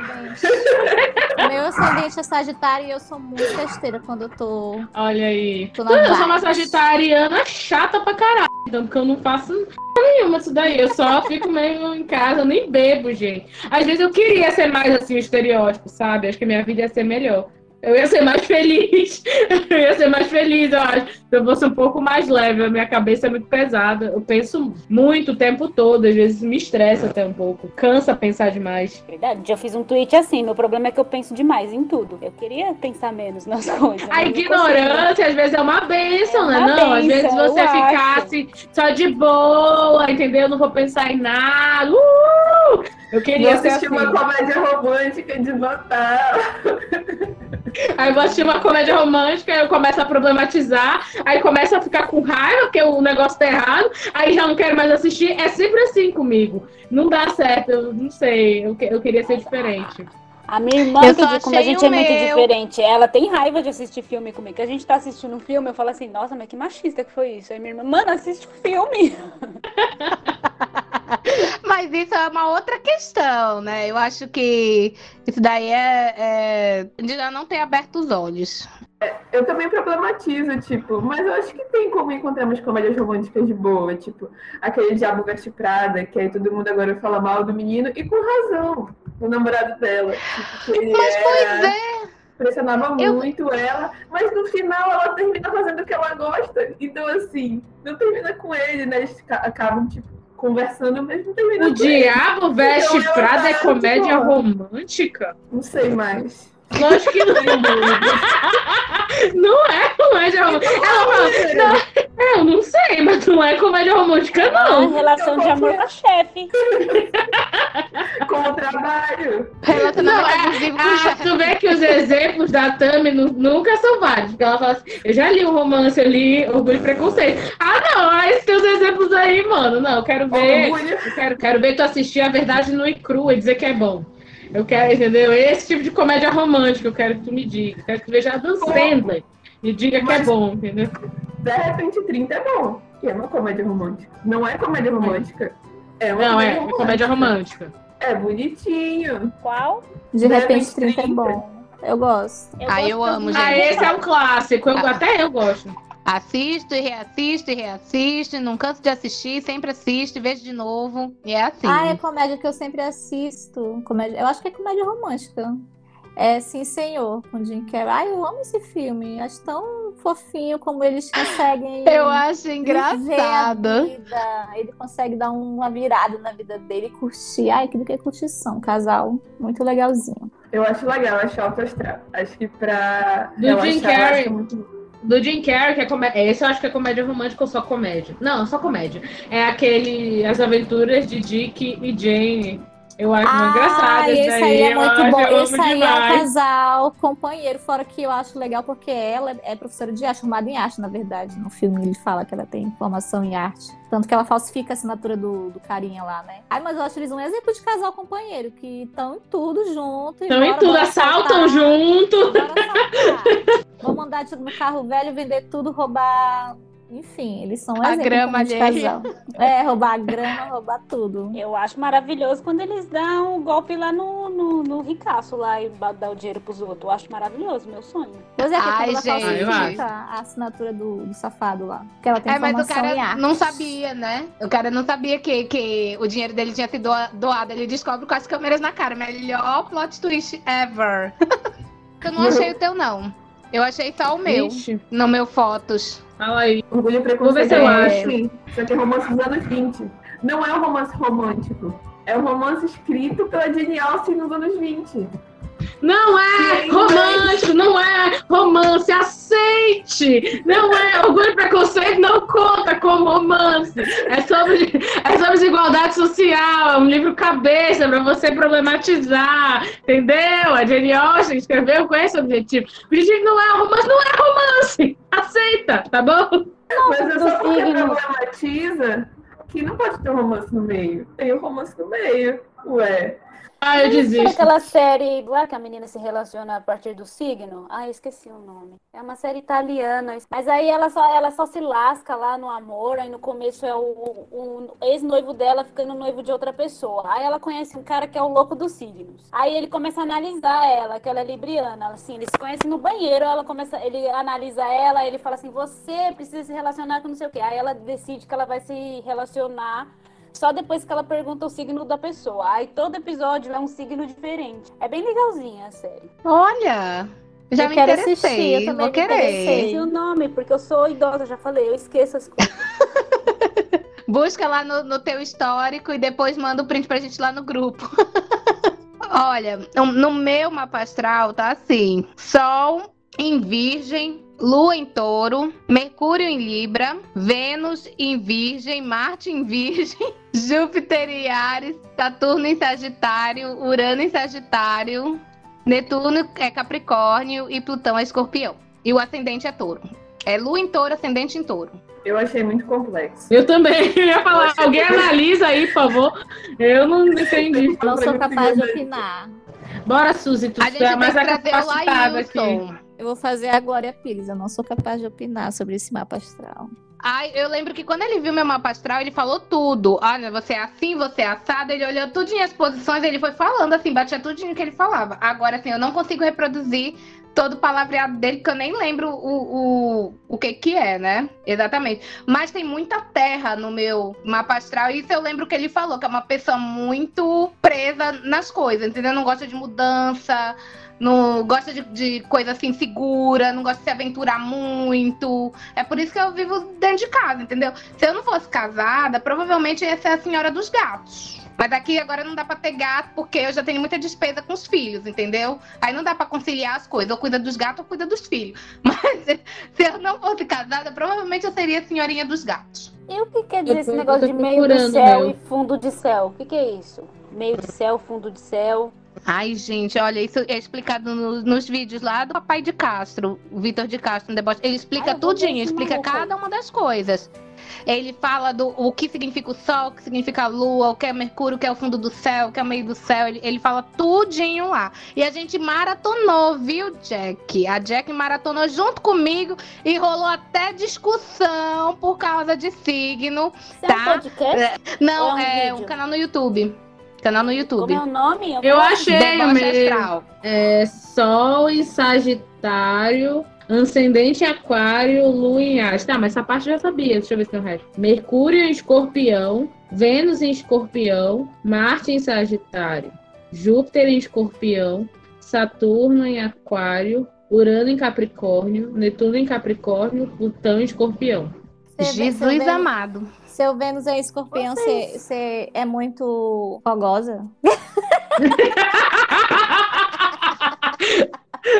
O meu ascendente é Sagitário e eu sou muito festeira quando eu tô, Olha aí. tô Eu sou uma sagitariana chata pra caralho. Então, porque eu não faço nenhuma disso daí. Eu só fico meio em casa, eu nem bebo, gente. Às vezes eu queria ser mais assim, o estereótipo, sabe? Acho que minha vida ia ser melhor. Eu ia ser mais feliz. Eu ia ser mais feliz, eu acho. Se eu fosse um pouco mais leve, a minha cabeça é muito pesada. Eu penso muito o tempo todo, às vezes me estressa até um pouco. Cansa pensar demais. Verdade, já fiz um tweet assim. Meu problema é que eu penso demais em tudo. Eu queria pensar menos nas coisas. A ignorância, às vezes, é uma bênção, É né? uma Não, às vezes você eu acho. ficasse só de boa, entendeu? Não vou pensar em nada. Uh! Eu queria assistir assim. uma comédia romântica de Natal. Aí eu vou assistir uma comédia romântica, eu começo a problematizar, aí começo a ficar com raiva, porque o negócio tá errado, aí já não quero mais assistir. É sempre assim comigo. Não dá certo, eu não sei. Eu, eu queria ser diferente. A minha irmã, Eu que diz como a gente é muito meu. diferente. Ela tem raiva de assistir filme comigo. Que a gente tá assistindo um filme, eu falo assim, nossa, mas que machista que foi isso. Aí minha irmã, mano, assiste o filme. Mas isso é uma outra questão, né? Eu acho que isso daí é, é de já não ter aberto os olhos. Eu também problematizo, tipo, mas eu acho que tem como encontrar umas comédias românticas de boa, tipo, aquele Diabo Veste Prada, que aí todo mundo agora fala mal do menino, e com razão, do namorado dela. Tipo, Mas era- pois é. pressionava Eu- muito ela, mas no final ela termina fazendo o que ela gosta. Então, assim, não termina com ele, né? Eles ca- acabam, tipo, conversando, mas não termina O com ele. Diabo Veste Então, Prada é tá, comédia tipo, romântica? Não sei mais. Lógico que não. não é comédia romântica. Ela fala, não, é, eu não sei, mas não é comédia romântica, É uma não. relação de amor com a chefe. Com o trabalho. Relacionamento Não, é- abusivo com Ah, chefe. tu vê que os exemplos da Tami nu- nunca são válidos. Porque ela fala assim, eu já li um romance, eu li Orgulho e Preconceito. Ah, não, mas tem os exemplos aí, mano. Não, eu quero ver. Eu quero, quero ver tu assistir a verdade no e crua e dizer que é bom. Eu quero, entendeu? Esse tipo de comédia romântica eu quero que tu me diga. Eu quero que tu veja a Dan Sandler e diga que é Mas- bom, entendeu? De repente, 30 é bom. Que é uma comédia romântica. Não é comédia romântica. É uma Não, é, comédia é comédia romântica. É bonitinho. Qual? De De repente, repente, 30 é 30. bom. Eu gosto. Ah, gosto eu amo, duas. Ah, gente. esse é um clássico. Eu- Ah. Até eu gosto. Assisto e reassisto e reassisto, não canso de assistir, sempre assisto, vejo de novo. E é assim. Ah, é comédia que eu sempre assisto. Comédia... Eu acho que é comédia romântica. É Sim Senhor, com Jim Carrey. Ai, eu amo esse filme. Acho tão fofinho como eles conseguem. Eu acho engraçado. Ele consegue dar uma virada na vida dele e curtir. Ai, aquilo que é curtição. Casal muito legalzinho. Eu acho legal, acho alto astral. Acho que pra Do Jim eu acho Carrey. é muito Do Jim Carrey, que é comédia. Esse eu acho que é comédia romântica ou só comédia? Não, só comédia. É aquele As Aventuras de Dick e Jane. Eu acho muito Ah, engraçado. esse aí é muito bom. Esse aí é o demais. casal companheiro, fora que eu acho legal porque ela é professora de arte, formada em arte, na verdade. No filme ele fala que ela tem formação em arte. Tanto que ela falsifica a assinatura do, do carinha lá, né? Ai, mas eu acho eles um exemplo de casal companheiro, que estão em tudo junto. Estão em tudo, assaltam assaltar, junto. Vamos andar de- no carro velho, vender tudo, roubar. Enfim, eles são um A grama de casal. É, roubar a grama, roubar tudo. Eu acho maravilhoso quando eles dão o golpe lá no, no, no ricaço lá e dá o dinheiro pros outros. Eu acho maravilhoso, meu sonho. Pois é, que Ai, gente. Falsifica a assinatura do, do safado lá. Porque ela tem É, mas o cara não sabia, né? O cara não sabia que, que o dinheiro dele tinha sido doa- doado. Ele descobre com as câmeras na cara. Melhor plot twist ever. Eu não achei o teu, não. Eu achei só o meu. Ixi, No meu Fotos. fala aí. Orgulho e Vou ver Preconceito se eu é acho. que é romance dos anos 20. Não é um romance romântico. É um romance escrito pela Jane Austen nos anos 20. Não é romântico, não é romance, aceite! Não é orgulho e preconceito, não conta como romance. É sobre, é sobre desigualdade social, é um livro cabeça para você problematizar, entendeu? A Jane Austen escreveu com esse objetivo. Brigitte não é romance, não é romance! Aceita, tá bom? Mas é do só problematiza que não pode ter um romance no meio. Tem o romance no meio. Ué. Ah, eu desisto. aquela série lá que a menina se relaciona a partir do signo? Ah, esqueci o nome. É uma série italiana. Mas aí ela só, ela só se lasca lá no amor. Aí no começo é o, o ex-noivo dela ficando noivo de outra pessoa. Aí ela conhece um cara que é o louco dos signos. Aí ele começa a analisar ela, que ela é libriana. Assim, eles se conhecem no banheiro. Ela começa, ele analisa ela. Ele fala assim: você precisa se relacionar com não sei o quê. Aí ela decide que ela vai se relacionar. Só depois que ela pergunta o signo da pessoa. Aí todo episódio é um signo diferente. É bem legalzinha a série. Olha, já Eu me quero interessei. assistir, eu também Vou querer. o nome, porque eu sou idosa, já falei, eu esqueço as coisas. Busca lá no, no teu histórico e depois manda o print pra gente lá no grupo. Olha, no meu mapa astral tá assim: Sol em Virgem, Lua em Touro, Mercúrio em Libra, Vênus em Virgem, Marte em Virgem, Júpiter em Ares, Saturno em Sagitário, Urano em Sagitário, Netuno é Capricórnio e Plutão é Escorpião. E o ascendente é Touro. É Lua em Touro, ascendente em Touro. Eu achei muito complexo. Eu também eu ia falar. Alguém analisa aí, por favor. Eu não entendi. Não sou capaz de opinar. Bora, Suzy, tu A gente é mais que trazer o capacitada aqui. Eu vou fazer a Glória Pires. Eu não sou capaz de opinar sobre esse mapa astral. Ai, eu lembro que quando ele viu meu mapa astral, ele falou tudo. Olha, você é assim, você é assado. Ele olhou tudinho as posições, ele foi falando assim, batia tudinho que ele falava. Agora, assim, eu não consigo reproduzir todo o palavreado dele, que eu nem lembro o, o, o que que é, né? Exatamente. Mas tem muita terra no meu mapa astral. E isso eu lembro que ele falou, que é uma pessoa muito presa nas coisas, entendeu? Não gosta de mudança, não gosta de, de coisa assim segura, não gosta de se aventurar muito. É por isso que eu vivo dentro de casa, entendeu? Se eu não fosse casada, provavelmente eu ia ser a senhora dos gatos. Mas aqui agora não dá pra ter gato, porque eu já tenho muita despesa com os filhos, entendeu? Aí não dá pra conciliar as coisas. Ou cuida dos gatos ou cuida dos filhos. Mas se eu não fosse casada, provavelmente eu seria a senhorinha dos gatos. E o que quer dizer Eu esse negócio de meio do procurando céu meu. e fundo de céu? O que, que é isso? Meio de céu, fundo de céu. Ai, gente, olha, isso é explicado no- nos vídeos lá do papai de Castro, o Vitor de Castro, no deboche. Ele explica Ai, tudinho, explica cada uma das coisas. Ele fala do o que significa o sol, o que significa a lua, o que é Mercúrio, o que é o fundo do céu, o que é o meio do céu. Ele, ele fala tudinho lá. E a gente maratonou, viu, Jack? A Jack maratonou junto comigo e rolou até discussão por causa de signo. Isso é um Tá. podcast? Não, Ou é um é um canal no YouTube. Canal no YouTube. Como é o nome? Eu achei o Deboche meu. astral. É Sol em Sagitário, Ascendente em Aquário, Lua em Ares. Tá, mas essa parte eu já sabia. Deixa eu ver se tem o resto. Mercúrio em Escorpião, Vênus em Escorpião, Marte em Sagitário, Júpiter em Escorpião, Saturno em Aquário, Urano em Capricórnio, Netuno em Capricórnio, Plutão em Escorpião. Jesus Vênus- amado. Seu Vênus é escorpião, você é muito fogosa?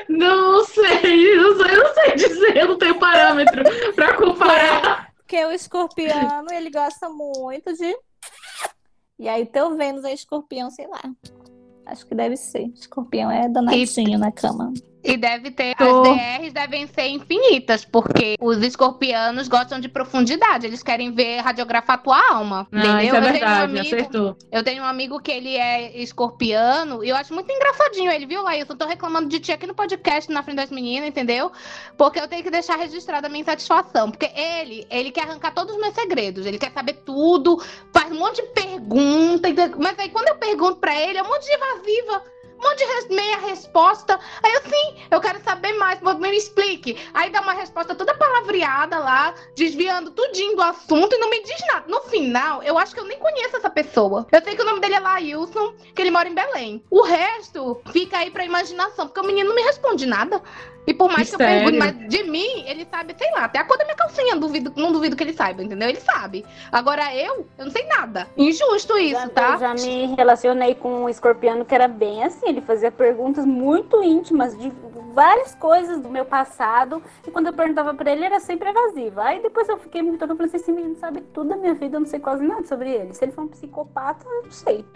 Não sei, não sei, não sei dizer, eu não tenho parâmetro pra comparar. Porque o escorpiano, ele gosta muito de E aí teu Vênus é escorpião, sei lá. Acho que deve ser. Escorpião é danadinho na cama. E deve ter. Tô. As DRs devem ser infinitas, porque os escorpianos gostam de profundidade. Eles querem ver radiografar tua alma. Ah, entendeu? isso é eu, tenho um verdade, amigo, acertou. eu tenho um amigo que ele é escorpiano e eu acho muito engraçadinho. Ele viu lá, eu tô reclamando de ti aqui no podcast na frente das meninas, entendeu? Porque eu tenho que deixar registrada a minha insatisfação. Porque ele, ele quer arrancar todos os meus segredos. Ele quer saber tudo, faz um monte de pergunta. Mas aí quando eu pergunto pra ele, é um monte de evasiva. Monte de meia resposta. Aí eu, sim, eu quero saber mais, me explique. Aí dá uma resposta toda palavreada lá, desviando tudinho do assunto e não me diz nada. No final, eu acho que eu nem conheço essa pessoa. Eu sei que o nome dele é Lailson, que ele mora em Belém. O resto fica aí pra imaginação, porque o menino não me responde nada. E por mais que eu Sério? pergunte, mas de mim, ele sabe, sei lá, até a cor da minha calcinha, duvido, não duvido que ele saiba, entendeu? Ele sabe. Agora eu, eu não sei nada. Injusto isso, Já- tá? Eu já me relacionei com um escorpiano que era bem assim. Ele fazia perguntas muito íntimas de várias coisas do meu passado. E quando eu perguntava pra ele, era sempre evasiva. Aí depois eu fiquei muito eu falei assim: esse menino sabe tudo da minha vida, eu não sei quase nada sobre ele. Se ele for um psicopata, eu não sei.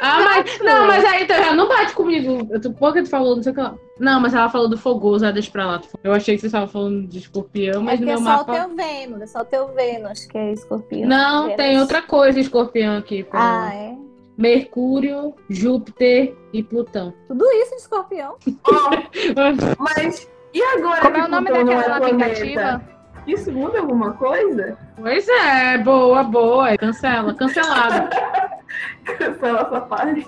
Ah, mas, não, mas aí já não bate comigo. Eu tô, por que tu falou, não sei o que lá. Não, mas ela falou do fogoso, ah, deixa pra lá. Eu achei que você estava falando de escorpião, mas é no porque é meu só mapa. o teu Vênus, é só o teu Vênus que é escorpião. Não, Vênus. tem outra coisa escorpião aqui. pra Ah, ela. é? Mercúrio, Júpiter e Plutão. Tudo isso de escorpião. Mas e agora Como é o nome daquela é planeta? Isso muda alguma coisa? Pois é, boa, boa. Cancela, cancelado. Cancela essa parte.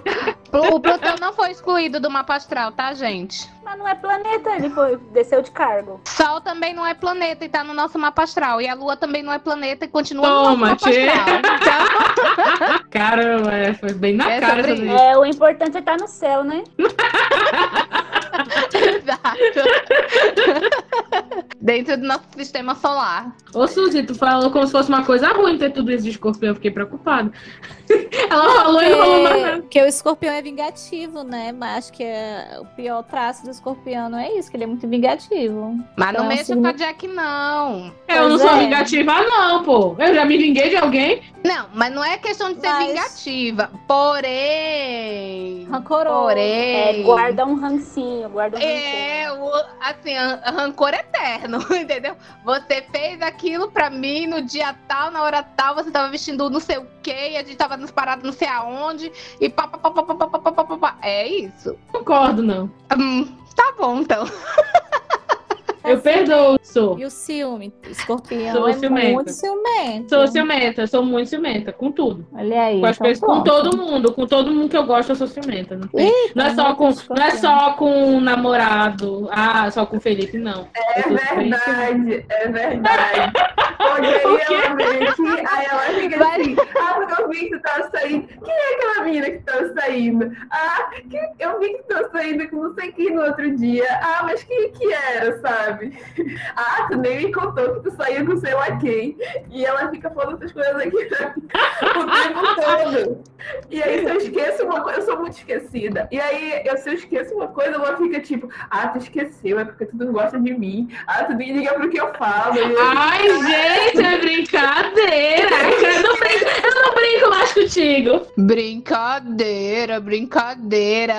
O Plutão não foi excluído do mapa astral, tá, gente? Mas não é planeta, ele foi, desceu de cargo. Sol também não é planeta e tá no nosso mapa astral. E a Lua também não é planeta e continua Toma, no nosso mapa tchê. astral. Caramba, é, foi bem na É cara sobre daí. É, o importante é estar no céu, né? Exato. Dentro do nosso sistema solar. Ô, Suzy, tu falou como se fosse uma coisa ruim ter tudo isso de escorpião. Eu fiquei preocupada. Ela falou e não falou mais nada. Porque, o escorpião é vingativo, né? Mas acho que é, o pior traço do escorpião não é isso, que ele é muito vingativo. Mas não Então, mexa assim, com a Jack, não. Eu não Pois sou é. vingativa, não, pô. Eu já me vinguei de alguém. Não, mas não é questão de ser Mas- vingativa. Porém. Rancoroso. Porém. É, guarda um rancinho, guarda um rancinho. É, o, assim, ran- rancor eterno, entendeu? Você fez aquilo pra mim no dia tal, na hora tal, você tava vestindo não sei o quê, e a gente tava nos parados não sei aonde, e pá, pá, pá, pá, pá, pá, pá, pá, pá, pá, pá. É isso. Concordo, não. Hum, tá bom, então. Eu perdoo, sou. E o ciúme? Escorpião Sou é ciumenta. muito ciumento. Sou ciumenta, sou muito ciumenta, com tudo. Olha aí. Com as então coisas, com todo mundo, com todo mundo que eu gosto, eu sou ciumenta. Não, tem- Ih, não é tá só com, não é só com o namorado, ah, só com o Felipe, não. É ciumenta. verdade, é verdade. Quê? ela vem aqui, aí ela fica Vai. assim, ah, porque eu vi que tu tava saindo. Quem é aquela menina que tava saindo? Ah, que- eu vi que tu tava saindo com não sei quem no outro dia. Ah, mas quem que era, sabe? Ah, tu nem me contou que tu saiu com sei lá quem. E ela fica falando essas coisas aqui o tempo todo. E aí, se eu esqueço uma coisa, eu sou muito esquecida. E aí, eu, se eu esqueço uma coisa, ela fica tipo, ah, tu esqueceu, é porque tu não gosta de mim. Ah, tu nem liga pro que eu falo. Eu, Ai, gente, é brincadeira. Eu não brinco, eu não brinco mais contigo. Brincadeira, brincadeira.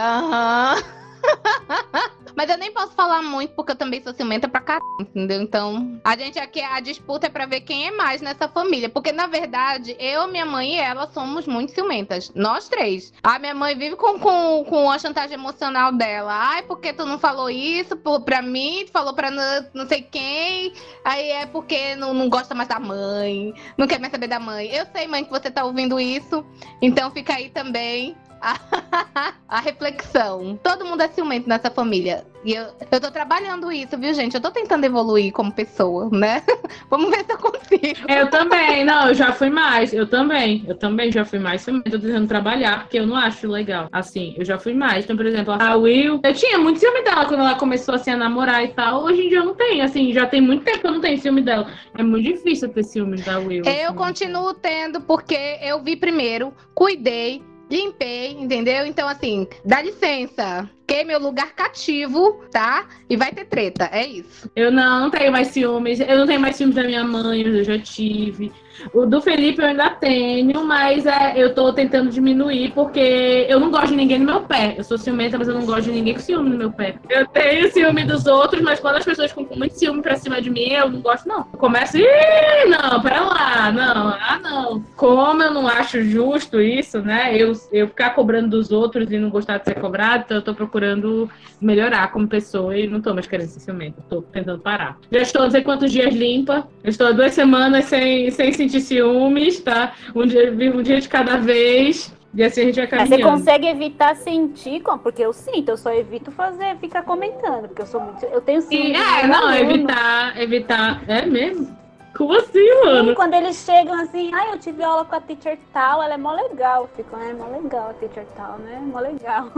Mas eu nem posso falar muito porque eu também sou ciumenta pra caralho, entendeu? Então, a gente aqui, a disputa é pra ver quem é mais nessa família. Porque, na verdade, eu, minha mãe e ela somos muito ciumentas. Nós três. A minha mãe vive com, com, com a chantagem emocional dela. Ai, porque tu não falou isso pra mim? Tu falou pra não, não sei quem. Aí é porque não, não gosta mais da mãe. Não quer mais saber da mãe. Eu sei, mãe, que você tá ouvindo isso. Então fica aí também a, a reflexão. Todo mundo é ciumento nessa família. E eu, eu tô trabalhando isso, viu, gente? Eu tô tentando evoluir como pessoa, né? Vamos ver se eu consigo. Eu também, não, eu já fui mais. Eu também, eu também já fui mais. Eu tô tentando trabalhar, porque eu não acho legal. Assim, eu já fui mais. Então, por exemplo, a Will, eu tinha muito ciúme dela quando ela começou assim, a namorar e tal. Hoje em dia eu não tenho, assim, já tem muito tempo que eu não tenho ciúme dela. É muito difícil ter ciúmes da Will. Eu assim. continuo tendo, porque eu vi primeiro, cuidei, limpei, entendeu? Então, assim, dá licença. busquei meu lugar cativo, tá? E vai ter treta, é isso. Eu não, não tenho mais ciúmes. Eu não tenho mais ciúmes da minha mãe, eu já tive. O do Felipe eu ainda tenho, mas é, eu tô tentando diminuir porque eu não gosto de ninguém no meu pé. Eu sou ciumenta, mas eu não gosto de ninguém com ciúme no meu pé. Eu tenho ciúme dos outros, mas quando as pessoas ficam com muito ciúme pra cima de mim, eu não gosto, não. Eu começo, ih, não, pera lá, não, ah, não. Como eu não acho justo isso, né? Eu, eu ficar cobrando dos outros e não gostar de ser cobrado, então eu tô procurando melhorar como pessoa e não tô mais querendo ser ciumenta. Tô tentando parar. Já estou não sei quantos dias limpa. Eu estou há duas semanas sem, sem sentir ciúmes, tá? Um dia, um dia de cada vez. E assim a gente vai caminhando. você consegue evitar sentir, porque eu sinto, eu só evito fazer, ficar comentando, porque eu sou muito. Eu tenho ciúme. Dos é, não, alunos. evitar, evitar. É mesmo? Como assim, mano? Quando eles chegam assim, ai, eu tive aula com a teacher tal, ela é mó legal. Ah, é mó legal a teacher tal, né? Mó legal.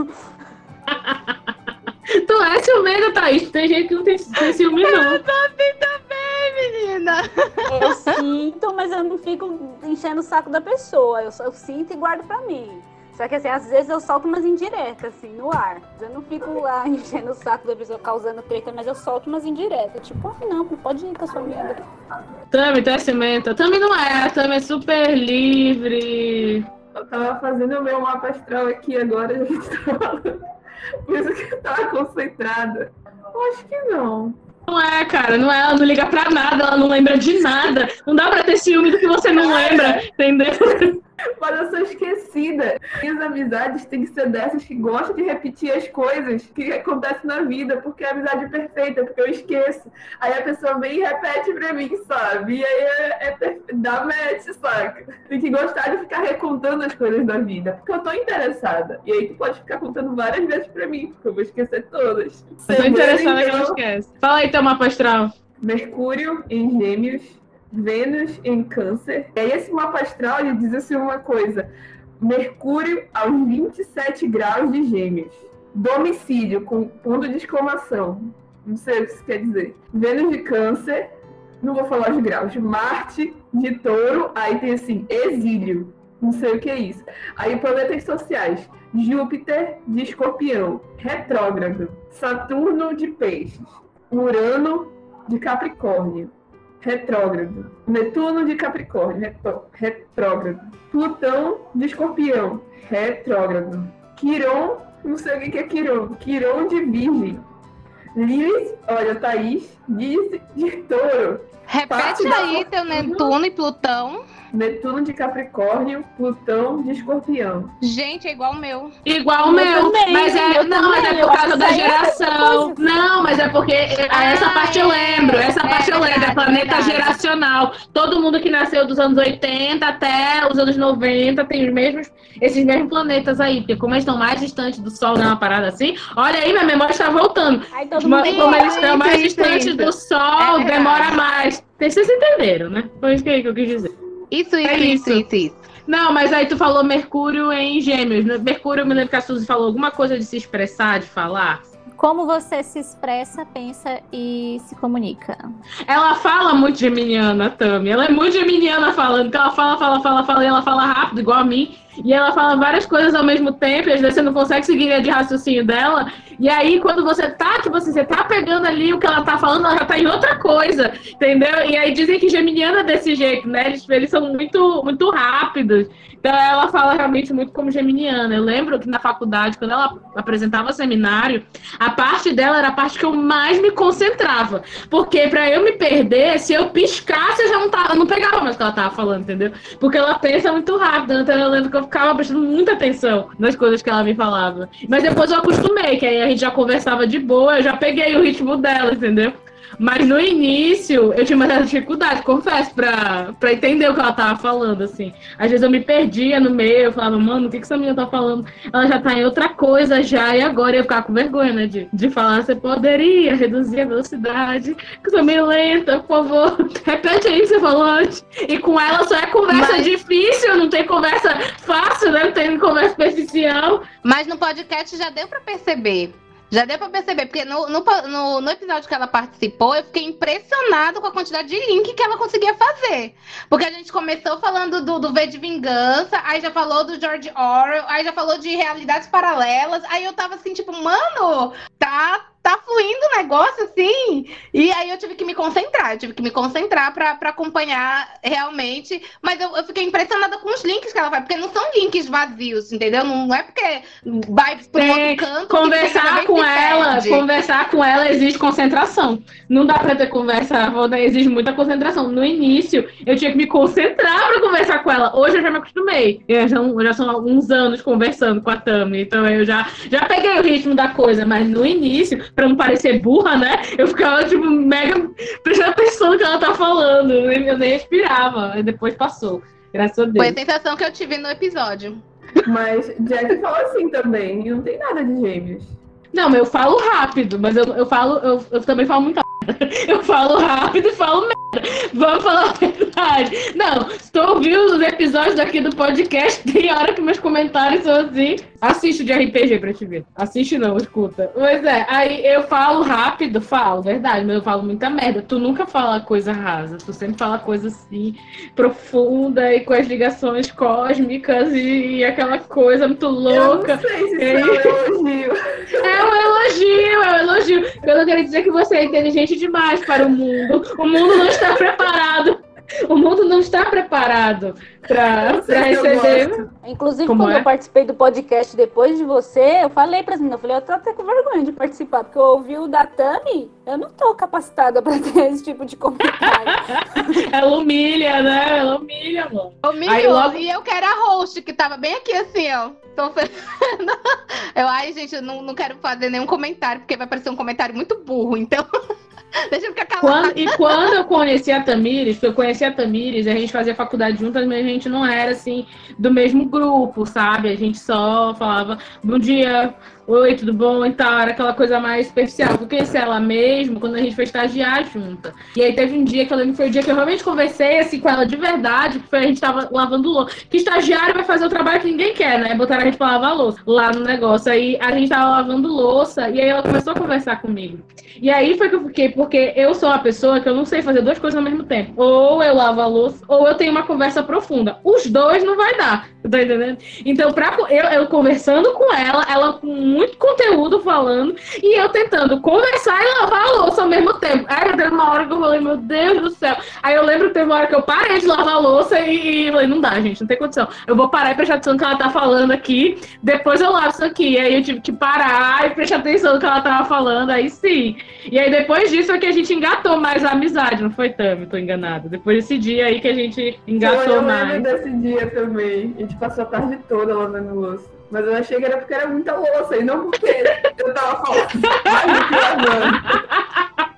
Tu é ciumenta, Thaís. Tem gente que não tem, tem ciúme, não. tô assim também, menina. Eu sinto, mas eu não fico enchendo o saco da pessoa. Eu, só, eu sinto e guardo pra mim. Só que assim, às vezes eu solto umas indiretas, assim, no ar. Eu não fico lá enchendo o saco da pessoa, causando treta, mas eu solto umas indiretas. Tipo, ah, não, pode ir com a sua amiga. Tami, tu é ciumenta. Tami não é. Tami é super livre. Eu tava fazendo o meu mapa astral aqui agora, falando. Por isso que eu tava concentrada. Eu acho que não. Não é, cara, não é, ela não liga pra nada, ela não lembra de nada. Não dá pra ter ciúme do que você não lembra, entendeu? Mas eu sou esquecida. Minhas amizades têm que ser dessas que gostam de repetir as coisas que acontecem na vida, porque é a amizade perfeita, porque eu esqueço. Aí a pessoa vem e repete pra mim, sabe? E aí é, é perfe- dá match, saca? Tem que gostar de ficar recontando as coisas da vida, porque eu tô interessada. E aí tu pode ficar contando várias vezes pra mim, porque eu vou esquecer todas. Eu tô interessada que não esquece. Fala aí teu mapa astral. Mercúrio em Gêmeos, Vênus em Câncer. E aí esse mapa astral ele diz assim uma coisa: Mercúrio aos 27 graus de Gêmeos. Domicílio com ponto de exclamação. Não sei o que isso quer dizer. Vênus de Câncer, não vou falar os graus. Marte de Touro, aí tem assim, exílio. Não sei o que é isso. Aí planetas sociais. Júpiter de Escorpião, retrógrado. Saturno de Peixes. Urano de Capricórnio, retrógrado. Netuno de Capricórnio, retó- retrógrado. Plutão de Escorpião, retrógrado. Quiron, não sei o que que é Quiron. Quiron de Virgem. Lilith, olha, Thaís, de, de Touro. Repete aí teu Netuno e Plutão. Netuno de Capricórnio, Plutão de Escorpião. Gente, é igual o meu. Igual o Eu meu, também, mas é, não, mas também, é eu por causa da é geração. coisa. Não, mas é porque é, essa Ah, parte eu lembro, essa é, parte eu lembro, é verdade, planeta verdade. geracional. Todo mundo que nasceu dos anos 80 até os anos 90 tem os mesmos, esses mesmos planetas aí, porque como eles estão mais distantes do Sol, dá uma parada assim, olha aí, minha memória está voltando. Mas mundo como eles estão mais distantes do Sol, É demora mais. Vocês entenderam, né? Foi isso que eu quis dizer. Isso, isso, É isso, isso. isso, isso. Não, mas aí tu falou Mercúrio em Gêmeos. né? Mercúrio, eu me lembro que a Suzy falou alguma coisa de se expressar, de falar. Como você se expressa, pensa e se comunica. Ela fala muito geminiana, Tami. Ela é muito geminiana falando, que ela fala, fala, fala, fala, e ela fala rápido, igual a mim. E ela fala várias coisas ao mesmo tempo, e às vezes você não consegue seguir a de raciocínio dela. E aí, quando você tá, tipo assim, você tá pegando ali o que ela tá falando, ela já tá em outra coisa, entendeu? E aí dizem que geminiana é desse jeito, né? Eles, eles são muito, muito rápidos. Então ela fala realmente muito como geminiana. Eu lembro que na faculdade, quando ela apresentava seminário, a parte dela era a parte que eu mais me concentrava. Porque pra eu me perder, se eu piscasse, eu já não, tava, eu não pegava mais o que ela tava falando, entendeu? Porque ela pensa muito rápido. Então eu lembro que eu ficava prestando muita atenção nas coisas que ela me falava. Mas depois eu acostumei, que aí a gente já conversava de boa, eu já peguei o ritmo dela, entendeu? Mas no início eu tinha uma certa dificuldade, confesso, pra, pra entender o que ela tava falando, assim. Às vezes eu me perdia no meio, eu falava, mano, o que, que essa menina tá falando? Ela já tá em outra coisa já, e agora eu ia ficar com vergonha, né? De, de falar, você poderia reduzir a velocidade, que eu sou meio lenta, por favor. Repete aí o que você falou antes. E com ela só é conversa Mas- difícil, não tem conversa fácil, né? Não tem conversa superficial. Mas no podcast já deu pra perceber. Já deu pra perceber, porque no, no, no, no episódio que ela participou, eu fiquei impressionado com a quantidade de link que ela conseguia fazer. Porque a gente começou falando do, do V de Vingança, aí já falou do George Orwell, aí já falou de realidades paralelas, aí eu tava assim, tipo, mano, tá tá fluindo o negócio assim. E aí eu tive que me concentrar, eu tive que me concentrar para acompanhar realmente. Mas eu, eu, fiquei impressionada com os links que ela vai, porque não são links vazios, entendeu? Não, é porque vai para um outro canto. Conversar com ela, conversar com ela exige concentração. Não dá para ter conversa, exige muita concentração. No início, eu tinha que me concentrar para conversar com ela. Hoje eu já me acostumei. Eu já, já são alguns anos conversando com a Tami, então eu já, já peguei o ritmo da coisa, mas no início pra não parecer burra, né? Eu ficava, tipo, mega prestando atenção no que ela tá falando. Eu nem respirava. E depois passou. Graças a Deus. Foi a sensação que eu tive no episódio. Mas Jack fala assim também, e não tem nada de gêmeos. Não, mas eu falo rápido, mas eu, eu falo, eu, eu também falo muito eu falo rápido e falo merda. Vamos falar a verdade. Não, estou ouvindo os episódios daqui do podcast. Tem hora que meus comentários são assim. Assiste de RPG pra te ver. Assiste não, escuta. Pois é, aí eu falo rápido, falo, verdade, mas eu falo muita merda. Tu nunca fala coisa rasa, tu sempre fala coisa assim, profunda e com as ligações cósmicas e, e aquela coisa muito louca. Eu não sei se é um elogio. É um elogio, é um elogio. Eu não quero dizer que você é inteligente demais para o mundo. O mundo não está preparado. O mundo não está preparado para receber. Inclusive, Como quando é? eu participei do podcast depois de você, eu falei para as meninas, eu falei, eu tô até com vergonha de participar, porque eu ouvi o da Tami, eu não tô capacitada para ter esse tipo de comentário. Ela humilha, né? Ela humilha, mano. Humilhou, logo... e eu que era a host, que tava bem aqui assim, ó. Tô Eu, ai, gente, eu não, não quero fazer nenhum comentário, porque vai parecer um comentário muito burro, então. Deixa eu ficar calada. Quando, e quando eu conheci a Tamires, eu conheci a Tamires, a gente fazia faculdade juntas, mas a gente não era assim do mesmo grupo, sabe? A gente só falava bom dia, oi, tudo bom e tal, era aquela coisa mais especial. Eu conheci ela mesmo quando a gente foi estagiar junta. E aí teve um dia que eu lembro que foi o dia que eu realmente conversei assim com ela de verdade, que foi a gente tava lavando louça. Que estagiário vai fazer o trabalho que ninguém quer, né? Botaram a gente pra lavar louça lá no negócio. Aí a gente tava lavando louça e aí ela começou a conversar comigo. E aí foi que eu fiquei, porque eu sou uma pessoa que eu não sei fazer duas coisas ao mesmo tempo. Ou eu lavo a louça, ou eu tenho uma conversa profunda. Os dois não vai dar, tá entendendo? Então, pra, eu, eu conversando com ela, ela com muito conteúdo falando, e eu tentando conversar e lavar a louça ao mesmo tempo. Aí teve uma hora que eu falei, meu Deus do céu. Aí eu lembro que teve uma hora que eu parei de lavar a louça e, e falei, não dá, gente, não tem condição. Eu vou parar e prestar atenção no que ela tá falando aqui, depois eu lavo isso aqui. Aí eu tive que parar e prestar atenção no que ela tava falando, aí sim. E aí depois disso é que a gente engatou mais a amizade, não foi, Tami? Tô enganada. Depois desse dia aí que a gente engatou eu mais. Eu lembro desse dia também. A gente passou a tarde toda lavando louça. Mas eu achei que era porque era muita louça e não porque eu tava falando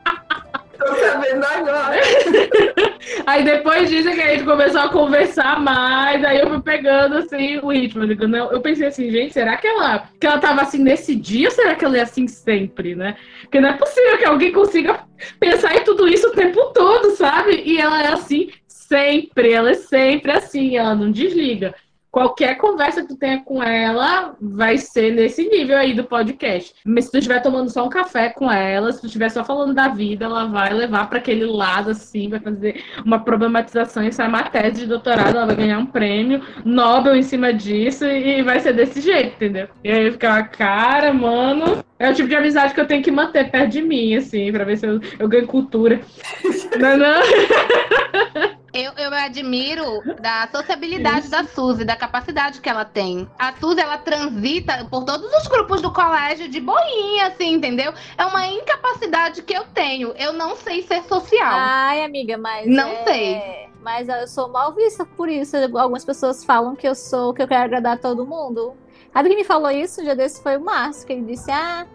Tô sabendo agora. Aí depois disso é que a gente começou a conversar mais, aí eu fui pegando assim o ritmo. Eu pensei assim, gente, será que ela, que ela tava assim nesse dia ou será que ela é assim sempre, né? Porque não é possível que alguém consiga pensar em tudo isso o tempo todo, sabe? E ela é assim sempre, ela é sempre assim, ela não desliga qualquer conversa que tu tenha com ela vai ser nesse nível aí do podcast. Mas se tu estiver tomando só um café com ela, se tu estiver só falando da vida, ela vai levar para aquele lado assim, vai fazer uma problematização, isso é uma tese de doutorado, ela vai ganhar um prêmio Nobel em cima disso e vai ser desse jeito, entendeu? E aí fica uma cara, mano. É o tipo de amizade que eu tenho que manter perto de mim, assim, pra ver se eu, eu ganho cultura. não, não. Eu, eu admiro da sociabilidade da Suzy, da capacidade que ela tem. A Suzy, ela transita por todos os grupos do colégio de boinha, assim, entendeu? É uma incapacidade que eu tenho. Eu não sei ser social. Ai, amiga, mas. Não é... sei. Mas eu sou mal vista por isso. Algumas pessoas falam que eu sou, que eu quero agradar todo mundo. Sabe quem me falou isso? Um dia desse foi o Márcio, que ele disse, ah,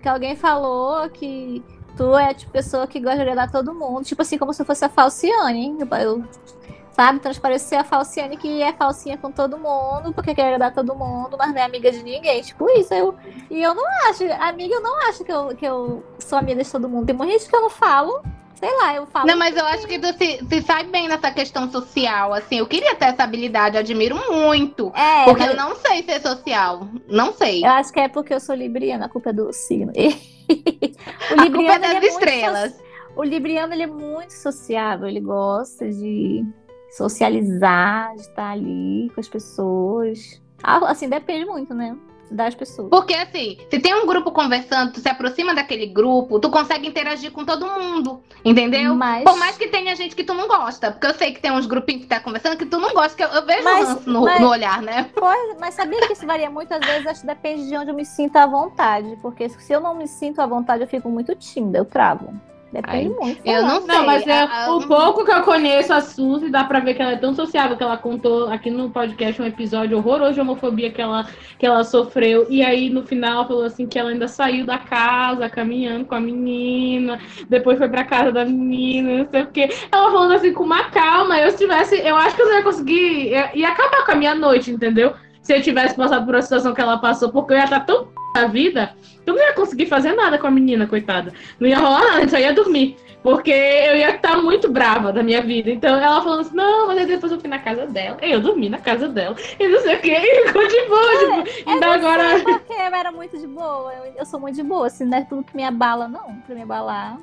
que alguém falou que tu é a tipo, pessoa que gosta de agradar todo mundo. Tipo assim, como se eu fosse a Falciane. Eu, sabe? Transparecer a Falciane que é falsinha com todo mundo, porque quer agradar todo mundo, mas não é amiga de ninguém. Tipo isso. Eu, e eu não acho, amiga, eu não acho que eu, que eu sou amiga de todo mundo. Tem muita gente que eu não falo. Sei lá, eu falo. Não, mas eu acho que tu se, se sai bem nessa questão social, assim. Eu queria ter essa habilidade, admiro muito. É, porque mas- eu não sei ser social. Não sei. Eu acho que é porque eu sou libriana, a culpa é do signo. o A culpa é libriano, das é muito estrelas. so- O libriano ele é muito sociável, ele gosta de socializar, de estar ali com as pessoas. Ah, Assim, depende muito, né? Das pessoas. Porque assim, se tem um grupo conversando, tu se aproxima daquele grupo, tu consegue interagir com todo mundo, entendeu? Mas- Por mais que tenha gente que tu não gosta, porque eu sei que tem uns grupinhos que tá conversando que tu não gosta, que eu, eu vejo Mas- no, mas- no olhar, né? Pois, mas sabia que isso varia muitas vezes, acho que depende de onde eu me sinto à vontade. Porque se eu não me sinto à vontade, eu fico muito tímida, eu travo. Depende Ai, muito. eu lá. não sei. Não, mas é, a- a- o pouco que eu conheço a Suzy, dá pra ver que ela é tão sociável que ela contou aqui no podcast um episódio horroroso de homofobia que ela, que ela sofreu. E aí, no final, ela falou assim que ela ainda saiu da casa caminhando com a menina, depois foi pra casa da menina, não sei o quê. Ela falando assim com uma calma. Eu se tivesse, eu acho que eu não ia conseguir. Ia, ia acabar com a minha noite, entendeu? Se eu tivesse passado por uma situação que ela passou, porque eu ia estar tão da vida, eu não ia conseguir fazer nada com a menina, coitada. Não ia rolar nada, eu só ia dormir. Porque eu ia estar muito brava da minha vida. Então ela falou assim: não, mas aí depois eu fui na casa dela. E eu dormi na casa dela. E não sei o que. E ficou de boa. tipo, ainda não agora. porque eu era muito de boa. Eu, eu sou muito de boa. Assim, não é tudo que me abala, não. Pra me abalar,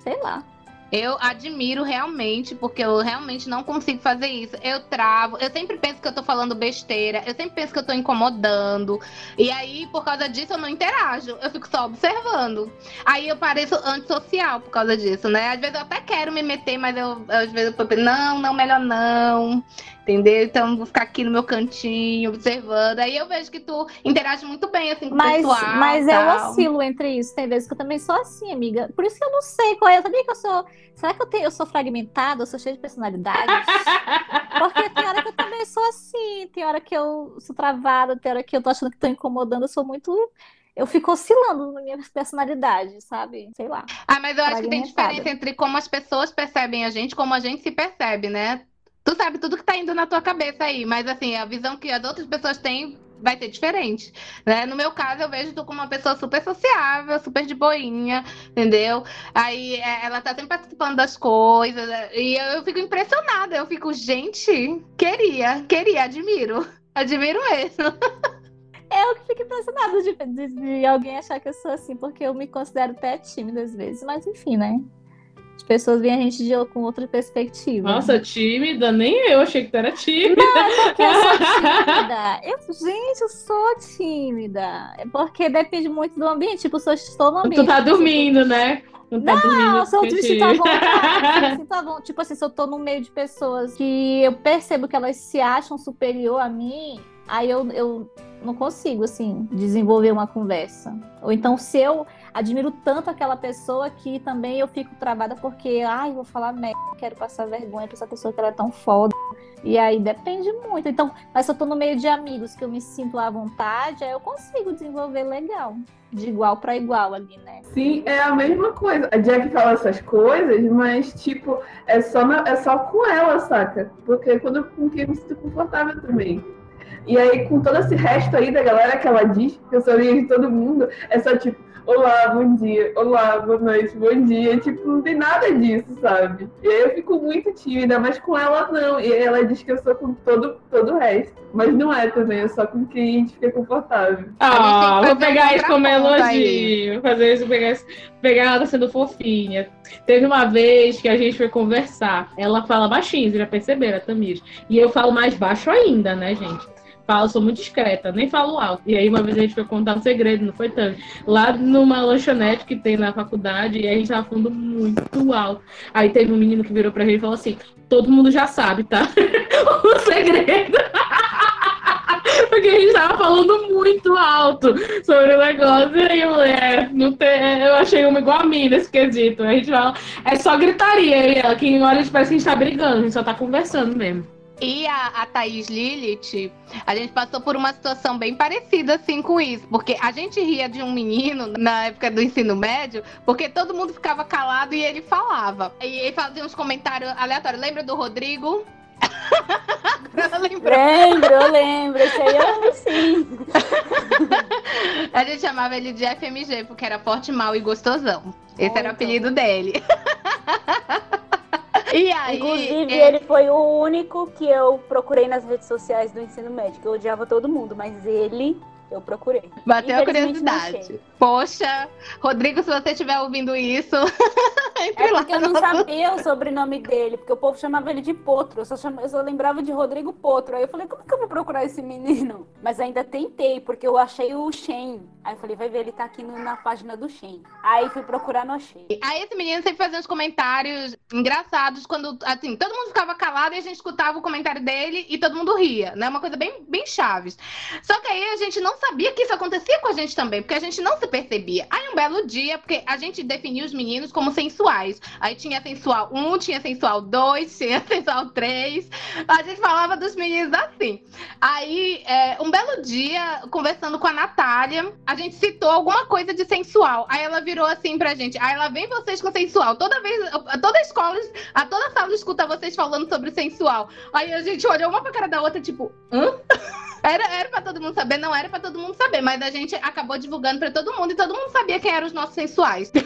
sei lá. Eu admiro realmente, porque eu realmente não consigo fazer isso. Eu travo, eu sempre penso que eu tô falando besteira, eu sempre penso que eu tô incomodando. E aí, por causa disso, eu não interajo, eu fico só observando. Aí eu pareço antissocial por causa disso, né? Às vezes eu até quero me meter, mas eu, às vezes eu penso, não, não, melhor não. Entendeu? Então eu vou ficar aqui no meu cantinho, observando. Aí eu vejo que tu interage muito bem, assim, com o Mas, pessoal. mas eu tal. oscilo entre isso. Tem vezes que eu também sou assim, amiga. Por isso que eu não sei qual é. Eu sabia que eu sou. Será que eu, tenho, eu sou fragmentada? Eu sou cheia de personalidades? Porque tem hora que eu também sou assim. Tem hora que eu sou travada, tem hora que eu tô achando que tô incomodando. Eu sou muito. Eu fico oscilando na minha personalidade, sabe? Sei lá. Ah, mas eu acho que tem diferença entre como as pessoas percebem a gente, como a gente se percebe, né? Tu sabe tudo que tá indo na tua cabeça aí, mas assim, a visão que as outras pessoas têm vai ser diferente, né? No meu caso, eu vejo tu como uma pessoa super sociável, super de boinha, entendeu? Aí é, ela tá sempre participando das coisas, e eu, eu fico impressionada, eu fico, gente, queria, queria, admiro, admiro mesmo. Eu que fico impressionada de, de- de alguém achar que eu sou assim, porque eu me considero até tímida às vezes. Mas enfim, né? As pessoas veem a gente de, com outra perspectiva. Nossa, tímida, nem eu achei que tu era tímida. Porque eu sou tímida. Eu, gente, eu sou tímida. É porque depende muito do ambiente. Tipo, se eu estou no ambiente. Tu tá dormindo, né? Tu tá dormindo. Não, se eu me sinto à vontade, sinto à vontade. Tipo assim, se eu tô no meio de pessoas que eu percebo que elas se acham superior a mim, aí eu, eu não consigo, assim, desenvolver uma conversa. Ou então, se eu admiro tanto aquela pessoa que também eu fico travada porque, ai, vou falar merda, quero passar vergonha pra essa pessoa que ela é tão foda. E aí depende muito. Então, mas se eu tô no meio de amigos que eu me sinto à vontade, aí eu consigo desenvolver legal. De igual pra igual ali, né? Sim, é a mesma coisa. A Jack fala essas coisas, mas, tipo, é só, na- é só com ela, saca? Porque quando com quem eu me sinto confortável também. E aí, com todo esse resto aí da galera que ela diz, que eu sou amiga de todo mundo, é só tipo, olá, bom dia, olá, boa noite, bom dia. Tipo, não tem nada disso, sabe? E aí eu fico muito tímida, mas com ela não. E ela diz que eu sou com todo, todo o resto. Mas não é também, é só com quem a gente fica confortável. Ah, vou pegar isso como elogio. Vou fazer isso, pegar, isso- pegar ela sendo fofinha. Teve uma vez que a gente foi conversar. Ela fala baixinho, vocês já perceberam, a Tamir. E eu falo mais baixo ainda, né, gente? Falo, sou muito discreta, nem falo alto. E aí uma vez a gente foi contar um segredo, não foi tanto. Lá numa lanchonete que tem na faculdade, e a gente tava falando muito alto. Aí teve um menino que virou pra gente e falou assim: todo mundo já sabe, tá? o segredo. Porque a gente tava falando muito alto sobre o negócio. E aí eu falei, é, não tem, eu achei uma igual a mim nesse quesito. A gente fala, é só gritaria. E ela, que hora a gente parece que a gente tá brigando, a gente só tá conversando mesmo. E a, a Thaís Lilith, a gente passou por uma situação bem parecida assim com isso, porque a gente ria de um menino na época do ensino médio, porque todo mundo ficava calado e ele falava. E ele fazia uns comentários aleatórios. Lembra do Rodrigo? Lembro, eu lembro. Esse aí eu sim. A gente chamava ele de FMG, porque era forte, mal e gostosão. Esse era o apelido dele. E aí, Inclusive, é- ele foi o único que eu procurei nas redes sociais do ensino médio. Eu odiava todo mundo, mas ele eu procurei. Bateu a curiosidade. Poxa, Rodrigo, se você estiver ouvindo isso, entre É lá porque eu não sabia o sobrenome dele, porque o povo chamava ele de Potro. Eu só, eu só lembrava de Rodrigo Potro. Aí eu falei, como que eu vou procurar esse menino? Mas ainda tentei, porque eu achei o Shen. Aí eu falei, vai ver, ele tá aqui no- na página do Shen. Aí fui procurar, não achei. Aí esse menino sempre fazia uns comentários engraçados quando, assim, todo mundo ficava calado e a gente escutava o comentário dele e todo mundo ria, né? Uma coisa bem, bem chaves. Só que aí a gente não sabia que isso acontecia com a gente também, porque a gente não se percebia. Aí um belo dia, porque a gente definiu os meninos como sensuais. Aí tinha sensual 1, tinha sensual 2, tinha sensual 3. A gente falava dos meninos assim. Aí, é, um belo dia, conversando com a Natália, a gente citou alguma coisa de sensual. Aí ela virou assim pra gente. Aí ela vem vocês com sensual. Toda vez, toda a escola, a toda sala escuta vocês falando sobre sensual. Aí a gente olhou uma pra cara da outra, tipo, hã? Era, era pra todo mundo saber, não era pra todo mundo saber, mas a gente acabou divulgando pra todo mundo e todo mundo sabia quem eram os nossos sensuais.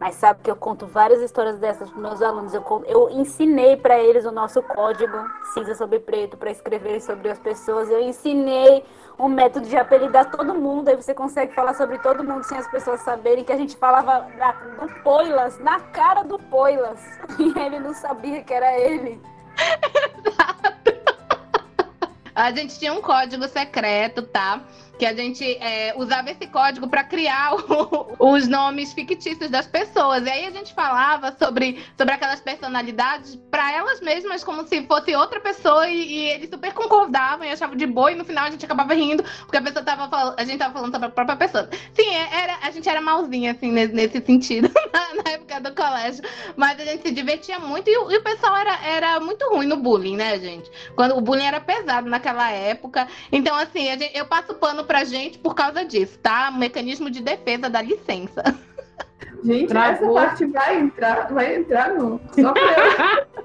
Mas sabe que eu conto várias histórias dessas para meus alunos. Eu, eu ensinei para eles o nosso código cinza sobre preto para escrever sobre as pessoas. Eu ensinei um método de apelidar todo mundo. Aí você consegue falar sobre todo mundo sem as pessoas saberem que a gente falava na- do Poilas, na cara do Poilas. E ele não sabia que era ele. A gente tinha um código secreto, tá? Que a gente é, usava esse código para criar o- os nomes fictícios das pessoas. E aí a gente falava sobre, sobre aquelas personalidades para elas mesmas, como se fosse outra pessoa, e, e eles super concordavam e achavam de boa, e no final a gente acabava rindo, porque a pessoa tava falando, a gente tava falando sobre a própria pessoa. Sim, é- era, a gente era malzinha, assim, nesse, nesse sentido, na, na época do colégio. Mas a gente se divertia muito e, e o pessoal era, era muito ruim no bullying, né, gente? Quando o bullying era pesado naquela época. Então, assim, gente- eu passo pano pra gente por causa disso, tá? Mecanismo de defesa da licença. Gente, Travou. essa parte vai entrar, vai entrar no. Só pra eu.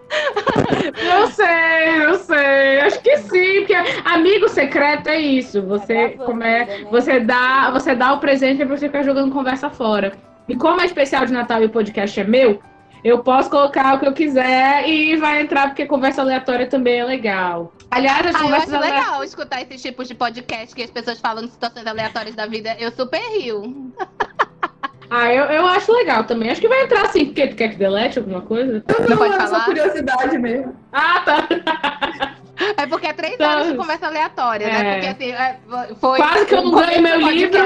Eu sei, eu sei. Acho que sim, porque amigo secreto é isso. Você, gravando como é, né? você, dá, você dá o presente pra você ficar jogando conversa fora. E como é especial de Natal e o podcast é meu, eu posso colocar o que eu quiser e vai entrar, porque conversa aleatória também é legal. Aliás, as Ah, eu conversas acho aleatórias. legal escutar esses tipos de podcast que as pessoas falam de situações aleatórias da vida. Eu super rio. Ah, eu, eu acho legal também. Acho que vai entrar sim, porque tu quer que delete alguma coisa? Não pode é só falar? curiosidade mesmo. Ah, tá. É porque é três Tá. horas de conversa aleatória, né? É. Porque assim, é, foi. Quase que eu não ganho meu livro.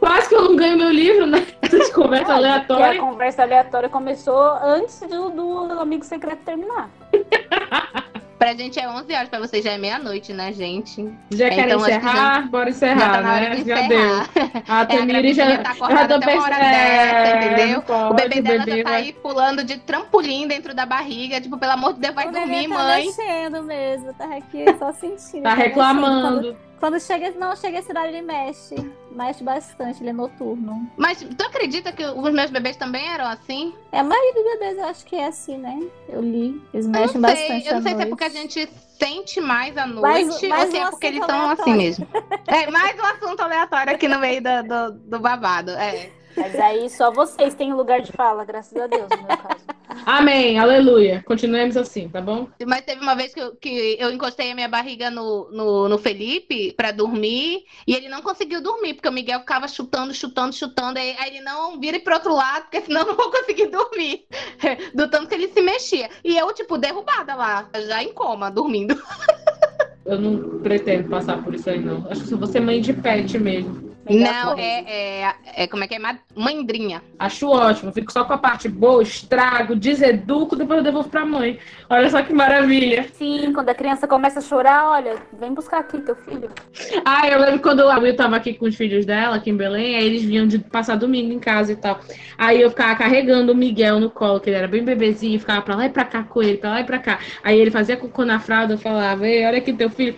Quase que eu não ganho meu livro, né? De conversa a aleatória. conversa aleatória começou antes do, do amigo secreto terminar. Pra gente é 11 horas, pra vocês já é meia-noite, né, gente? Já querem Então, encerrar? Bora Já encerrar, tá na hora né? de Já encerrar. deu. A É, Tamiri já, tá já acordada tô até uma hora pensando. dessa, entendeu? pode, O bebê dela já bebê tá vai- aí pulando de trampolim dentro da barriga. Tipo, pelo amor de Deus, vai o dormir, tá mãe. mexendo mesmo, tá aqui só sentindo. Tá mexendo. reclamando. Quando, quando chega, não chega esse horário, ele mexe. Mexe bastante, ele é noturno. Mas tu acredita que os meus bebês também eram assim? É, a maioria dos bebês eu acho que é assim, né? Eu li. Eles Eu mexem sei. bastante. Eu não sei se é noite. porque a gente sente mais à Mais- noite mais ou se é um porque eles são assim aleatório. mesmo. É, mais um assunto aleatório aqui no meio do, do, do babado. É. Mas aí só vocês têm lugar de fala, graças a Deus, no meu caso. Amém, aleluia. Continuemos assim, tá bom? Mas teve uma vez que eu, que eu encostei a minha barriga no, no, no Felipe pra dormir e ele não conseguiu dormir, porque o Miguel ficava chutando, chutando, chutando. Aí, aí ele não vira pro outro lado, porque senão eu não vou conseguir dormir. Do tanto que ele se mexia. E eu, tipo, derrubada lá, já em coma, dormindo. Eu não pretendo passar por isso aí, não. Acho que se você é mãe de pet mesmo. Não, é, é, é. Como é que é? Ma- Mandrinha. Acho ótimo. Fico só com a parte boa, estrago, deseduco, depois eu devolvo pra mãe. Olha só que maravilha. Sim, quando a criança começa a chorar, olha, vem buscar aqui teu filho. Ah, eu lembro quando a Will tava aqui com os filhos dela, aqui em Belém, aí eles vinham de passar domingo em casa e tal. Aí eu ficava carregando o Miguel no colo, que ele era bem bebezinho, ficava pra lá e pra cá com ele, pra lá e pra cá. Aí ele fazia cocô na fralda, eu falava, ei, olha aqui teu filho,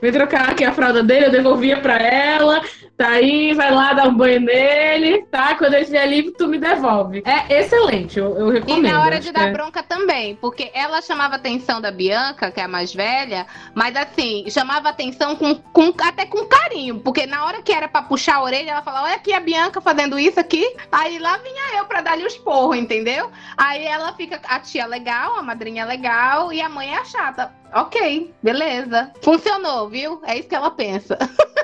vem trocar aqui a fralda dele, eu devolvia pra ela. Tá aí, vai lá dar um banho nele, tá? Quando ele estiver livre, tu me devolve. É excelente, eu, eu recomendo. E na hora de dar é- bronca também, porque ela chamava a atenção da Bianca, que é a mais velha, mas assim, chamava atenção com, com- até com carinho, porque na hora que era pra puxar a orelha, ela falava, olha aqui a Bianca fazendo isso aqui, aí lá vinha eu pra dar-lhe os porros, entendeu? Aí ela fica, a tia legal, a madrinha legal, e a mãe é a chata. Ok, beleza. Funcionou, viu? É isso que ela pensa.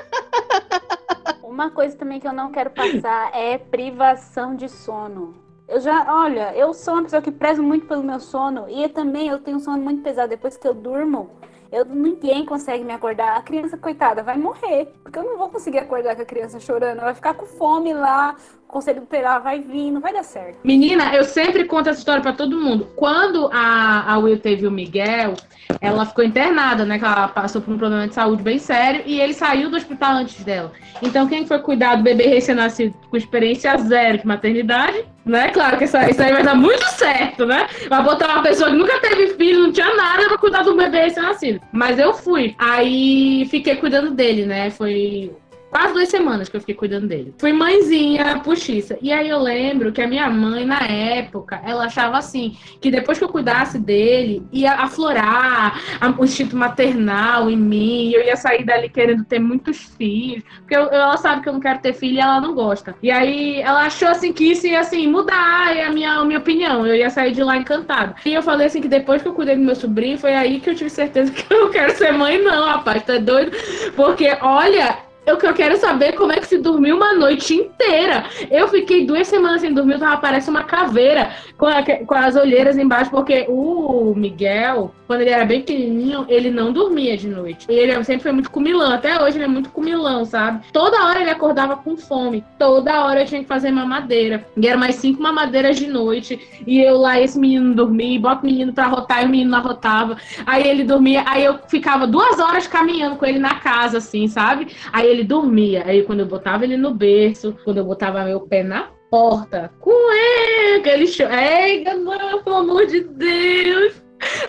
Uma coisa também que eu não quero passar é privação de sono. Eu já, olha, eu sou uma pessoa que prezo muito pelo meu sono e eu também eu tenho um sono muito pesado. Depois que eu durmo, eu, ninguém consegue me acordar. A criança, coitada, vai morrer. Porque eu não vou conseguir acordar com a criança chorando. Ela vai ficar com fome lá, conselho tutelar vai vir, não vai dar certo. Menina, eu sempre conto essa história pra todo mundo. Quando a, a Will teve o Miguel, ela ficou internada, né? Que ela passou por um problema de saúde bem sério e ele saiu do hospital antes dela. Então, quem foi cuidar do bebê recém-nascido com experiência zero de maternidade, né? Claro que isso, aí- isso aí vai dar muito certo, né? Vai botar uma pessoa que nunca teve filho, não tinha nada pra cuidar do bebê recém-nascido. Mas eu fui. Aí fiquei cuidando dele, né? Foi quase duas semanas que eu fiquei cuidando dele. Fui mãezinha puxiça. E aí eu lembro que a minha mãe, na época, ela achava assim, que depois que eu cuidasse dele, ia aflorar o instinto maternal em mim, eu ia sair dali querendo ter muitos filhos, porque eu- ela sabe que eu não quero ter filho e ela não gosta. E aí ela achou assim que isso ia assim mudar a minha, a minha opinião, eu ia sair de lá encantada. E eu falei assim que depois que eu cuidei do meu sobrinho, foi aí que eu tive certeza que eu não quero ser mãe não, rapaz, tá doido? Porque olha, eu eu quero saber como é que se dormiu uma noite inteira. Eu fiquei duas semanas sem dormir, tava parece uma caveira com, a- com as olheiras embaixo, porque o Miguel, quando ele era bem pequenininho, ele não dormia de noite. E ele sempre foi muito comilão, até hoje ele é muito comilão, sabe? Toda hora ele acordava com fome, toda hora eu tinha que fazer mamadeira. E eram mais cinco mamadeiras de noite, e eu lá, esse menino dormia, bota o menino pra rotar, e o menino não arrotava. Aí ele dormia, aí eu ficava duas horas caminhando com ele na casa, assim, sabe? Aí ele dormia. Aí quando eu botava ele no berço, quando eu botava meu pé na porta, cueca, ele chorava. Ei, não, pelo amor de Deus.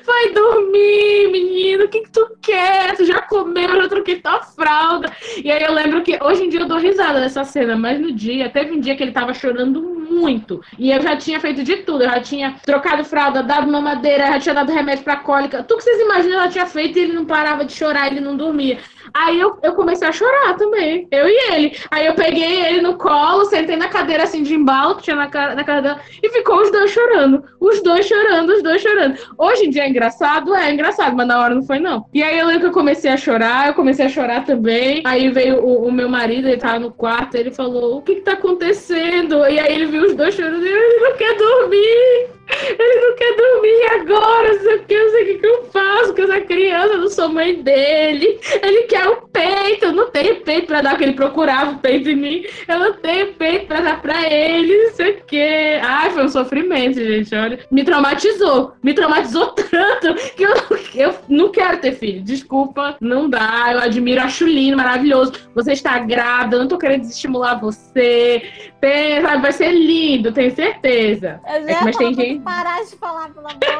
Vai dormir, menino. O que, que tu quer? Tu já comeu, eu já troquei tua fralda. E aí eu lembro que hoje em dia eu dou risada dessa cena, mas no dia, teve um dia que ele tava chorando muito. E eu já tinha feito de tudo. Eu já tinha trocado fralda, dado mamadeira, já tinha dado remédio pra cólica. Tudo que vocês imaginam, ela tinha feito e ele não parava de chorar, ele não dormia. Aí eu, eu comecei a chorar também, eu e ele. Aí eu peguei ele no colo, sentei na cadeira assim de embalo que tinha na cara, na cara dela, e ficou os dois chorando. Os dois chorando, os dois chorando. Hoje em dia é engraçado? É engraçado, mas na hora não foi, não. E aí eu lembro que eu comecei a chorar, eu comecei a chorar também. Aí veio o, o meu marido, ele tava no quarto, ele falou: O que que tá acontecendo? E aí ele viu os dois chorando, ele não quer dormir. Ele não quer dormir agora, não sei o que, não sei o que, que eu faço com essa criança, eu não sou mãe dele. Ele quer o peito, eu não tenho peito pra dar, porque ele procurava o peito em mim. Eu não tenho peito pra dar pra ele, não sei o que. Ai, foi um sofrimento, gente, olha. Me traumatizou, me traumatizou tanto que eu, eu não quero ter filho. Desculpa, não dá. Eu admiro, acho lindo, maravilhoso. Você está grávida, eu não tô querendo desestimular você. Tem, sabe, vai ser lindo, tenho certeza. Eu já É que, mas tem gente. parar de falar, pelo amor de Deus.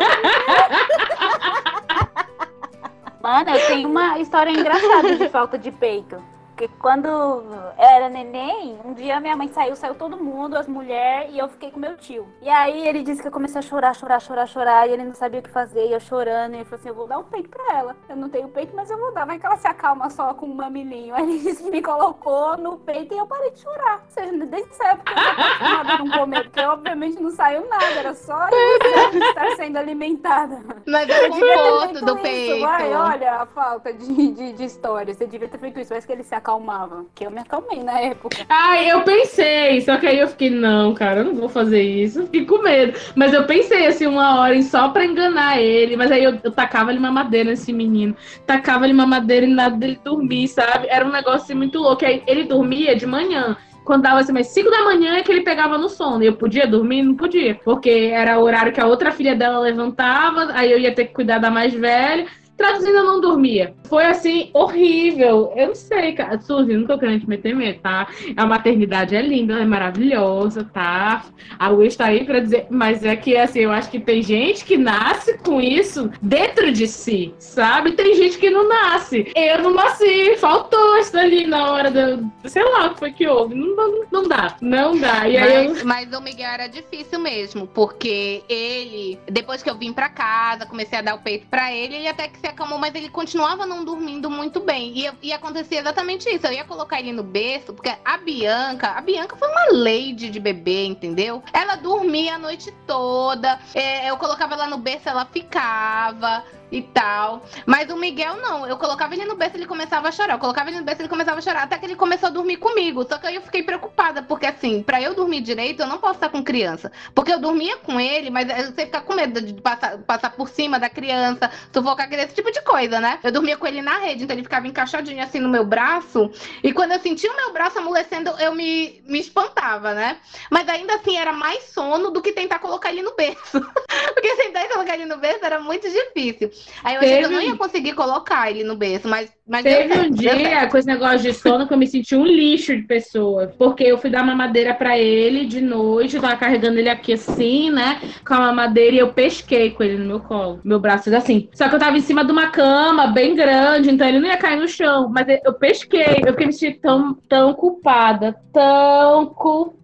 Mano, eu tenho uma história engraçada de falta de peito. Porque quando eu era neném, um dia minha mãe saiu, saiu todo mundo, as mulheres, e eu fiquei com meu tio. E aí ele disse que eu comecei a chorar, chorar, chorar, chorar, e ele não sabia o que fazer, e eu chorando, e ele falou assim, eu vou dar um peito pra ela. Eu não tenho peito, mas eu vou dar, vai que ela se acalma só com um mamilinho. Aí ele disse que me colocou no peito e eu parei de chorar. Ou seja, desde essa época eu não acostumada a não comer, porque obviamente não saiu nada, era só estar sendo alimentada. Mas ter conforto do isso, peito. Vai, olha a falta de, de, de história. Você devia ter feito isso. Parece que ele se acalmava. Que eu me acalmei na época. Ai, eu pensei, só que aí eu fiquei, não, cara, eu não vou fazer isso. Fiquei com medo. Mas eu pensei, assim, uma hora só pra enganar ele. Mas aí eu, eu tacava ele mamadeira nesse menino. Tacava ele mamadeira e nada dele dormir, sabe? Era um negócio assim, muito louco. Aí ele dormia de manhã. Quando dava assim, mais 5 da manhã é que ele pegava no sono. Eu podia dormir? Não podia. Porque era o horário que a outra filha dela levantava, aí eu ia ter que cuidar da mais velha. Traduzindo, eu não dormia. Foi assim, horrível. Eu não sei, cara. Suzy, não tô querendo te meter medo, tá? A maternidade é linda, é maravilhosa, tá? A Luiz tá aí pra dizer, mas é que assim, eu acho que tem gente que nasce com isso dentro de si, sabe? Tem gente que não nasce. Eu não nasci, faltou isso ali na hora do. Sei lá o que foi que houve. Não, não, não dá, não dá. E aí Mas, eu... mas o Miguel era difícil mesmo, porque ele, depois que eu vim pra casa, comecei a dar o peito pra ele, ele até que se acalmou, mas ele continuava não dormindo muito bem. E, e acontecia exatamente isso. Eu ia colocar ele no berço, porque a Bianca, a Bianca foi uma lady de bebê, entendeu? Ela dormia a noite toda. é, eu colocava ela no berço, ela ficava e tal. Mas o Miguel não. Eu colocava ele no berço, ele começava a chorar. Eu colocava ele no berço, ele começava a chorar. Até que ele começou a dormir comigo. Só que aí eu fiquei preocupada, porque assim, pra eu dormir direito, eu não posso estar com criança. Porque eu dormia com ele, mas você fica com medo de passar, passar por cima da criança, sufocar a criança, esse tipo de coisa, né? Eu dormia com ele na rede, então ele ficava encaixadinho assim no meu braço. E quando eu sentia o meu braço amolecendo, eu me, me espantava, né? Mas ainda assim era mais sono do que tentar colocar ele no berço. porque tentar colocar ele no berço era muito difícil. Aí eu achei que eu não ia conseguir colocar ele no berço, mas, mas Teve um dia com esse negócio de sono que eu me senti um lixo de pessoa. Porque eu fui dar mamadeira pra ele de noite, eu tava carregando ele aqui assim, né? Com a mamadeira e eu pesquei com ele no meu colo. Meu braço fez assim. Só que eu tava em cima de uma cama bem grande, então ele não ia cair no chão. Mas eu pesquei. Eu fiquei me sentindo tão, tão culpada. Tão culpada.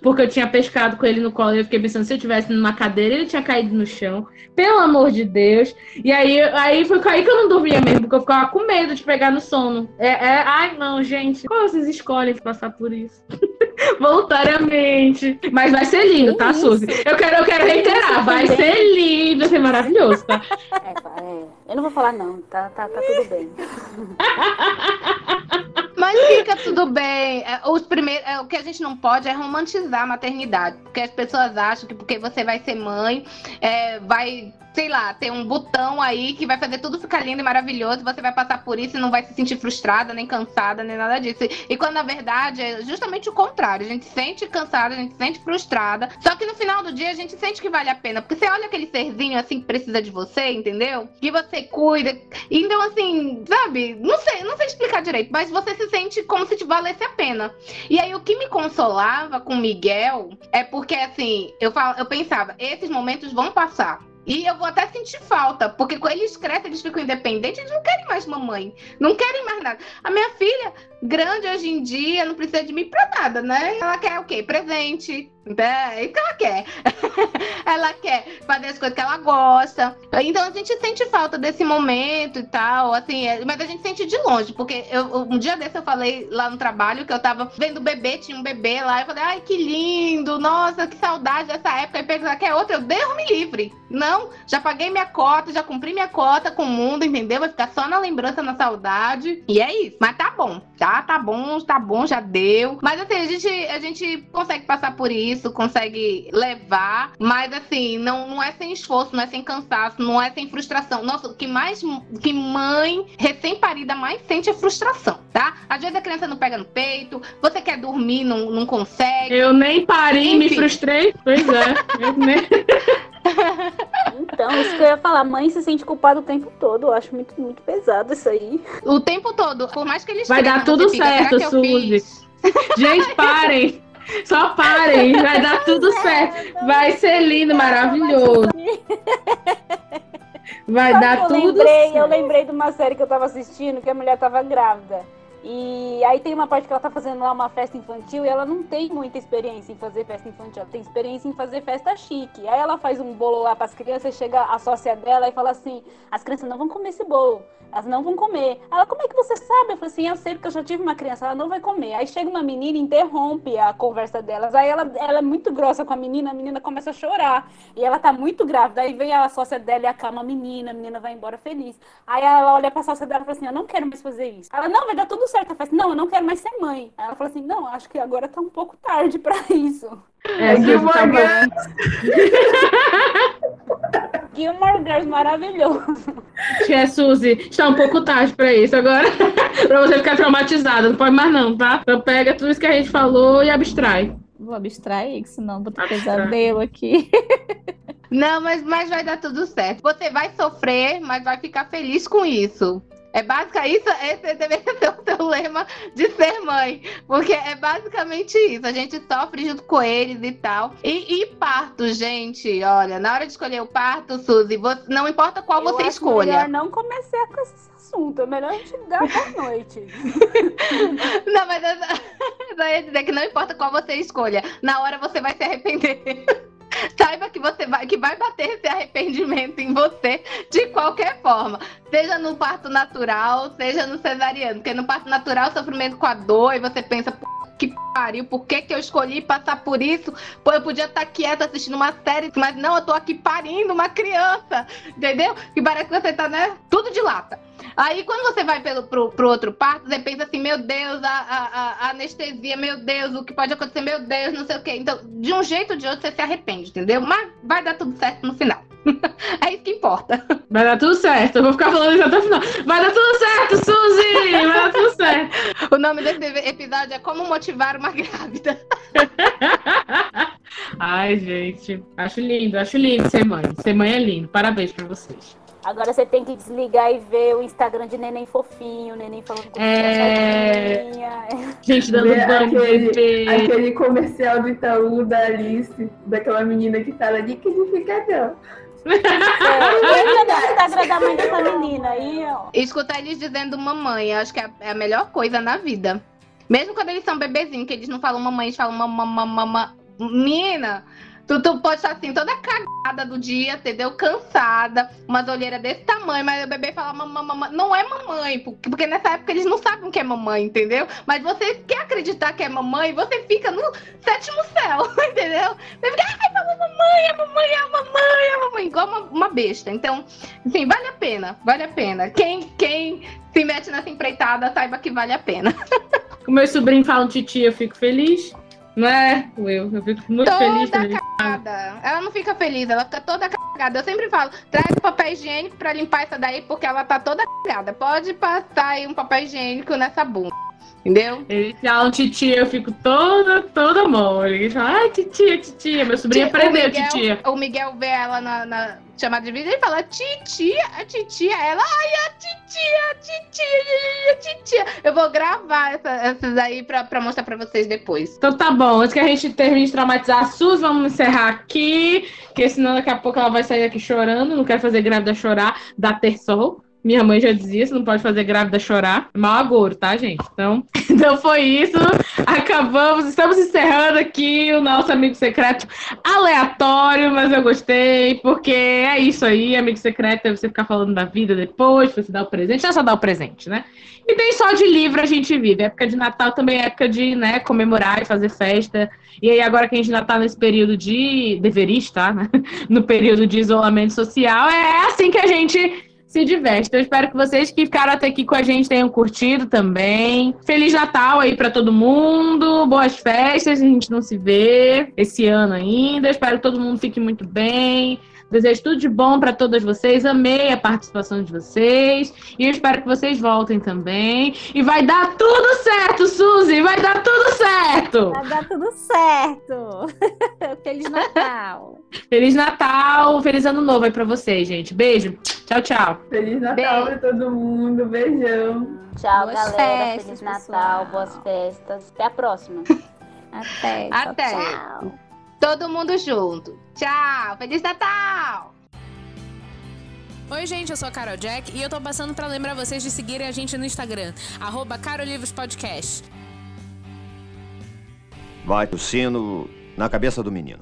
Porque eu tinha pescado com ele no colo. E eu fiquei pensando, se eu tivesse numa cadeira, ele tinha caído no chão. Pelo amor de Deus. E aí, aí foi aí que eu não dormia mesmo, porque eu ficava com medo de pegar no sono. É, é- ai, não, gente. Como vocês escolhem passar por isso? Voluntariamente. Mas vai ser lindo, tá, Isso. Suzy? Eu quero, eu quero reiterar. Vai também. ser lindo, vai ser maravilhoso, tá? É, é, eu não vou falar não, tá, tá, tá tudo bem. Mas fica tudo bem. É, Os primeiros, é, o que a gente não pode é romantizar a maternidade. Porque as pessoas acham que porque você vai ser mãe, é, vai, sei lá, ter um botão aí que vai fazer tudo ficar lindo e maravilhoso. Você vai passar por isso e não vai se sentir frustrada, nem cansada, nem nada disso. E quando na verdade é justamente o contrário. A gente se sente cansada, a gente se sente frustrada. Só que no final do dia a gente sente que vale a pena. Porque você olha aquele serzinho assim que precisa de você, entendeu? Que você cuida. Então, assim, sabe? Não sei, não sei explicar direito, mas você se sente como se te valesse a pena. E aí, o que me consolava com Miguel é porque, assim, eu, falo, eu pensava, esses momentos vão passar. E eu vou até sentir falta, porque quando eles crescem, eles ficam independentes, eles não querem mais mamãe, não querem mais nada. A minha filha, grande hoje em dia, não precisa de mim pra nada, né? Ela quer o quê? Presente. É isso que ela quer. ela quer fazer as coisas que ela gosta. Então a gente sente falta desse momento e tal, assim, é- mas a gente sente de longe, porque eu, um dia desse eu falei lá no trabalho que eu tava vendo o bebê, tinha um bebê lá, eu falei, ai, que lindo, nossa, que saudade dessa época. E pensar que é outra, eu Deus me livre. Não, já paguei minha cota, já cumpri minha cota com o mundo, entendeu? Vai ficar só na lembrança, na saudade. E é isso. Mas tá bom, tá? Tá bom, tá bom, já deu. Mas assim, a gente, a gente consegue passar por isso, consegue levar, mas assim, não, não é sem esforço, não é sem cansaço, não é sem frustração. Nossa, o que mais que mãe recém-parida mais sente é frustração, tá? Às vezes a criança não pega no peito, você quer dormir, não, não consegue. Eu nem parei, me Enfim. frustrei. Pois é. Eu nem... Então, isso que eu ia falar, mãe se sente culpada o tempo todo, eu acho muito, muito pesado isso aí. O tempo todo, por mais que eles Vai dar tudo fica, certo, eu Suzy. Gente, parem. Só parem. Vai dar tudo certo. Vai ser lindo, maravilhoso. Vai Sabe dar eu tudo lembrei, eu certo. lembrei de uma série que eu tava assistindo que a mulher tava grávida. E aí tem uma parte que ela tá fazendo lá uma festa infantil e ela não tem muita experiência em fazer festa infantil, ela tem experiência em fazer festa chique. Aí ela faz um bolo lá pras crianças, chega a sócia dela e fala assim: as crianças não vão comer esse bolo, elas não vão comer. Ela, como é que você sabe? Eu falei assim: eu sei porque eu já tive uma criança, ela não vai comer. Aí chega uma menina e interrompe a conversa delas. Aí ela, ela é muito grossa com a menina, a menina começa a chorar. E ela tá muito grávida. Aí vem a sócia dela e acalma a menina, a menina vai embora feliz. Aí ela olha pra sócia dela e fala assim: Eu não quero mais fazer isso. Ela, não, vai dar tudo certo. Ela fala assim: Não, eu não quero mais ser mãe. Aí ela fala assim: Não, acho que agora tá um pouco tarde pra isso. É, tá bom. Gilmore Girls maravilhoso. Tia Suzy, está um pouco tarde pra isso agora. pra você ficar traumatizada. Não pode mais, não, tá? Então pega tudo isso que a gente falou e abstrai. Vou abstrair, que senão vou ter Abstrai. pesadelo aqui. Não, mas, mas vai dar tudo certo. Você vai sofrer, mas vai ficar feliz com isso. É básica isso, esse deveria ser o teu lema de ser mãe. Porque é basicamente isso. A gente sofre junto com eles e tal. E, e parto, gente, olha, na hora de escolher o parto, Suzy, você, não importa qual Eu você escolha. melhor não começar com esse assunto. É melhor a gente dar boa noite. Não, mas eu eu ia dizer que não importa qual você escolha, na hora você vai se arrepender. Saiba que você vai, que vai bater esse arrependimento em você de qualquer forma. Seja no parto natural, seja no cesariano. Porque no parto natural, o sofrimento com a dor, e você pensa, "Pô, que pariu, por que, que eu escolhi passar por isso? Pô, eu podia estar quieta assistindo uma série, mas não, eu tô aqui parindo uma criança, entendeu? Que parece que você tá, né, tudo de lata. Aí, quando você vai pelo, pro, pro outro parto, você pensa assim, meu Deus, a, a- a- anestesia, meu Deus, o que pode acontecer, meu Deus, não sei o quê. Então, de um jeito ou de outro, você se arrepende, entendeu? Mas vai dar tudo certo no final. é isso que importa. Vai dar tudo certo. Eu vou ficar falando isso até o final. Vai dar tudo certo, Suzy! Vai dar tudo certo. O nome desse episódio é Como Motivar uma Grávida. Ai, gente. Acho lindo, acho lindo ser mãe. Ser mãe é lindo. Parabéns pra vocês. Agora você tem que desligar e ver o Instagram de neném fofinho, neném falando com É. Gente dando Ver banho de aquele, bebê. aquele comercial do Itaú da Alice, daquela menina que fala liquidificador. É, lembra do Instagram da mãe dessa menina aí, ó. Escutar eles dizendo mamãe, acho que é a- é a melhor coisa na vida. Mesmo quando eles são bebezinhos, que eles não falam mamãe, eles falam mamãe, mamãe. Menina, tu, tu pode estar assim, toda cagada do dia, entendeu? Cansada, umas olheiras desse tamanho, mas o bebê fala mamãe, mamãe. Não é mamãe, porque, nessa época eles não sabem o que é mamãe, entendeu? Mas você quer acreditar que é mamãe, você fica no sétimo céu, entendeu? Você fica, ai, mamãe, mamãe, é mamãe, é mamãe, é mamãe, igual uma, uma besta. Então, enfim, vale a pena, vale a pena. Quem, quem se mete nessa empreitada, saiba que vale a pena. Com meu sobrinho fala um titi, eu fico feliz. Não é, Will? Eu fico muito Toda feliz ele cagada. Ela não fica feliz, ela fica toda cagada. Eu sempre falo, traz papel higiênico pra limpar essa daí, porque ela tá toda cagada. Pode passar aí um papel higiênico nessa bunda. Entendeu? Ele fala um titia, eu fico toda, toda mole. Ele fala, ai, titia, titia. Meu sobrinho aprendeu, o Miguel, titia. O Miguel vê ela na, na chamada de vídeo e fala, titia, a titia. Ela, ai, a titia, a titia, a titia. Eu vou gravar essa- essas aí pra, pra mostrar pra vocês depois. Então tá bom, antes que a gente termine de traumatizar a Sus, vamos encerrar aqui, porque senão daqui a pouco ela vai sair aqui chorando. Não quero fazer grávida chorar, dá ter sol. Minha mãe já dizia, você não pode fazer grávida chorar. Mau agouro, tá, gente? Então, então foi isso. Acabamos, estamos encerrando aqui o nosso amigo secreto aleatório, mas eu gostei, porque é isso aí, amigo secreto, é você ficar falando da vida depois, você dar o presente, é só dar o presente, né? E nem só de livro a gente vive. Época de Natal também é época de né, comemorar e fazer festa. E aí, agora que a gente ainda tá nesse período de. Deveria estar, né? No período de isolamento social, é assim que a gente se diverte. Então, eu espero que vocês que ficaram até aqui com a gente tenham curtido também. Feliz Natal aí pra todo mundo. Boas festas. A gente não se vê esse ano ainda. Espero que todo mundo fique muito bem. Desejo tudo de bom para todas vocês. Amei a participação de vocês. E eu espero que vocês voltem também. E vai dar tudo certo, Suzy! Vai dar tudo certo! Vai dar tudo certo. Feliz Natal. Feliz Natal, feliz ano novo aí pra vocês, gente. Beijo. Tchau, tchau. Feliz Natal pra todo mundo. Beijão. Tchau, Boas galera. festas, Feliz pessoal. Natal, boas festas. Até a próxima. Até. tchau, Até. tchau. Todo mundo junto. Tchau. Feliz Natal! Oi, gente, eu sou a Carol Jack e eu tô passando pra lembrar vocês de seguirem a gente no Instagram, arroba Carolivros Podcast. Vai o sino na cabeça do menino.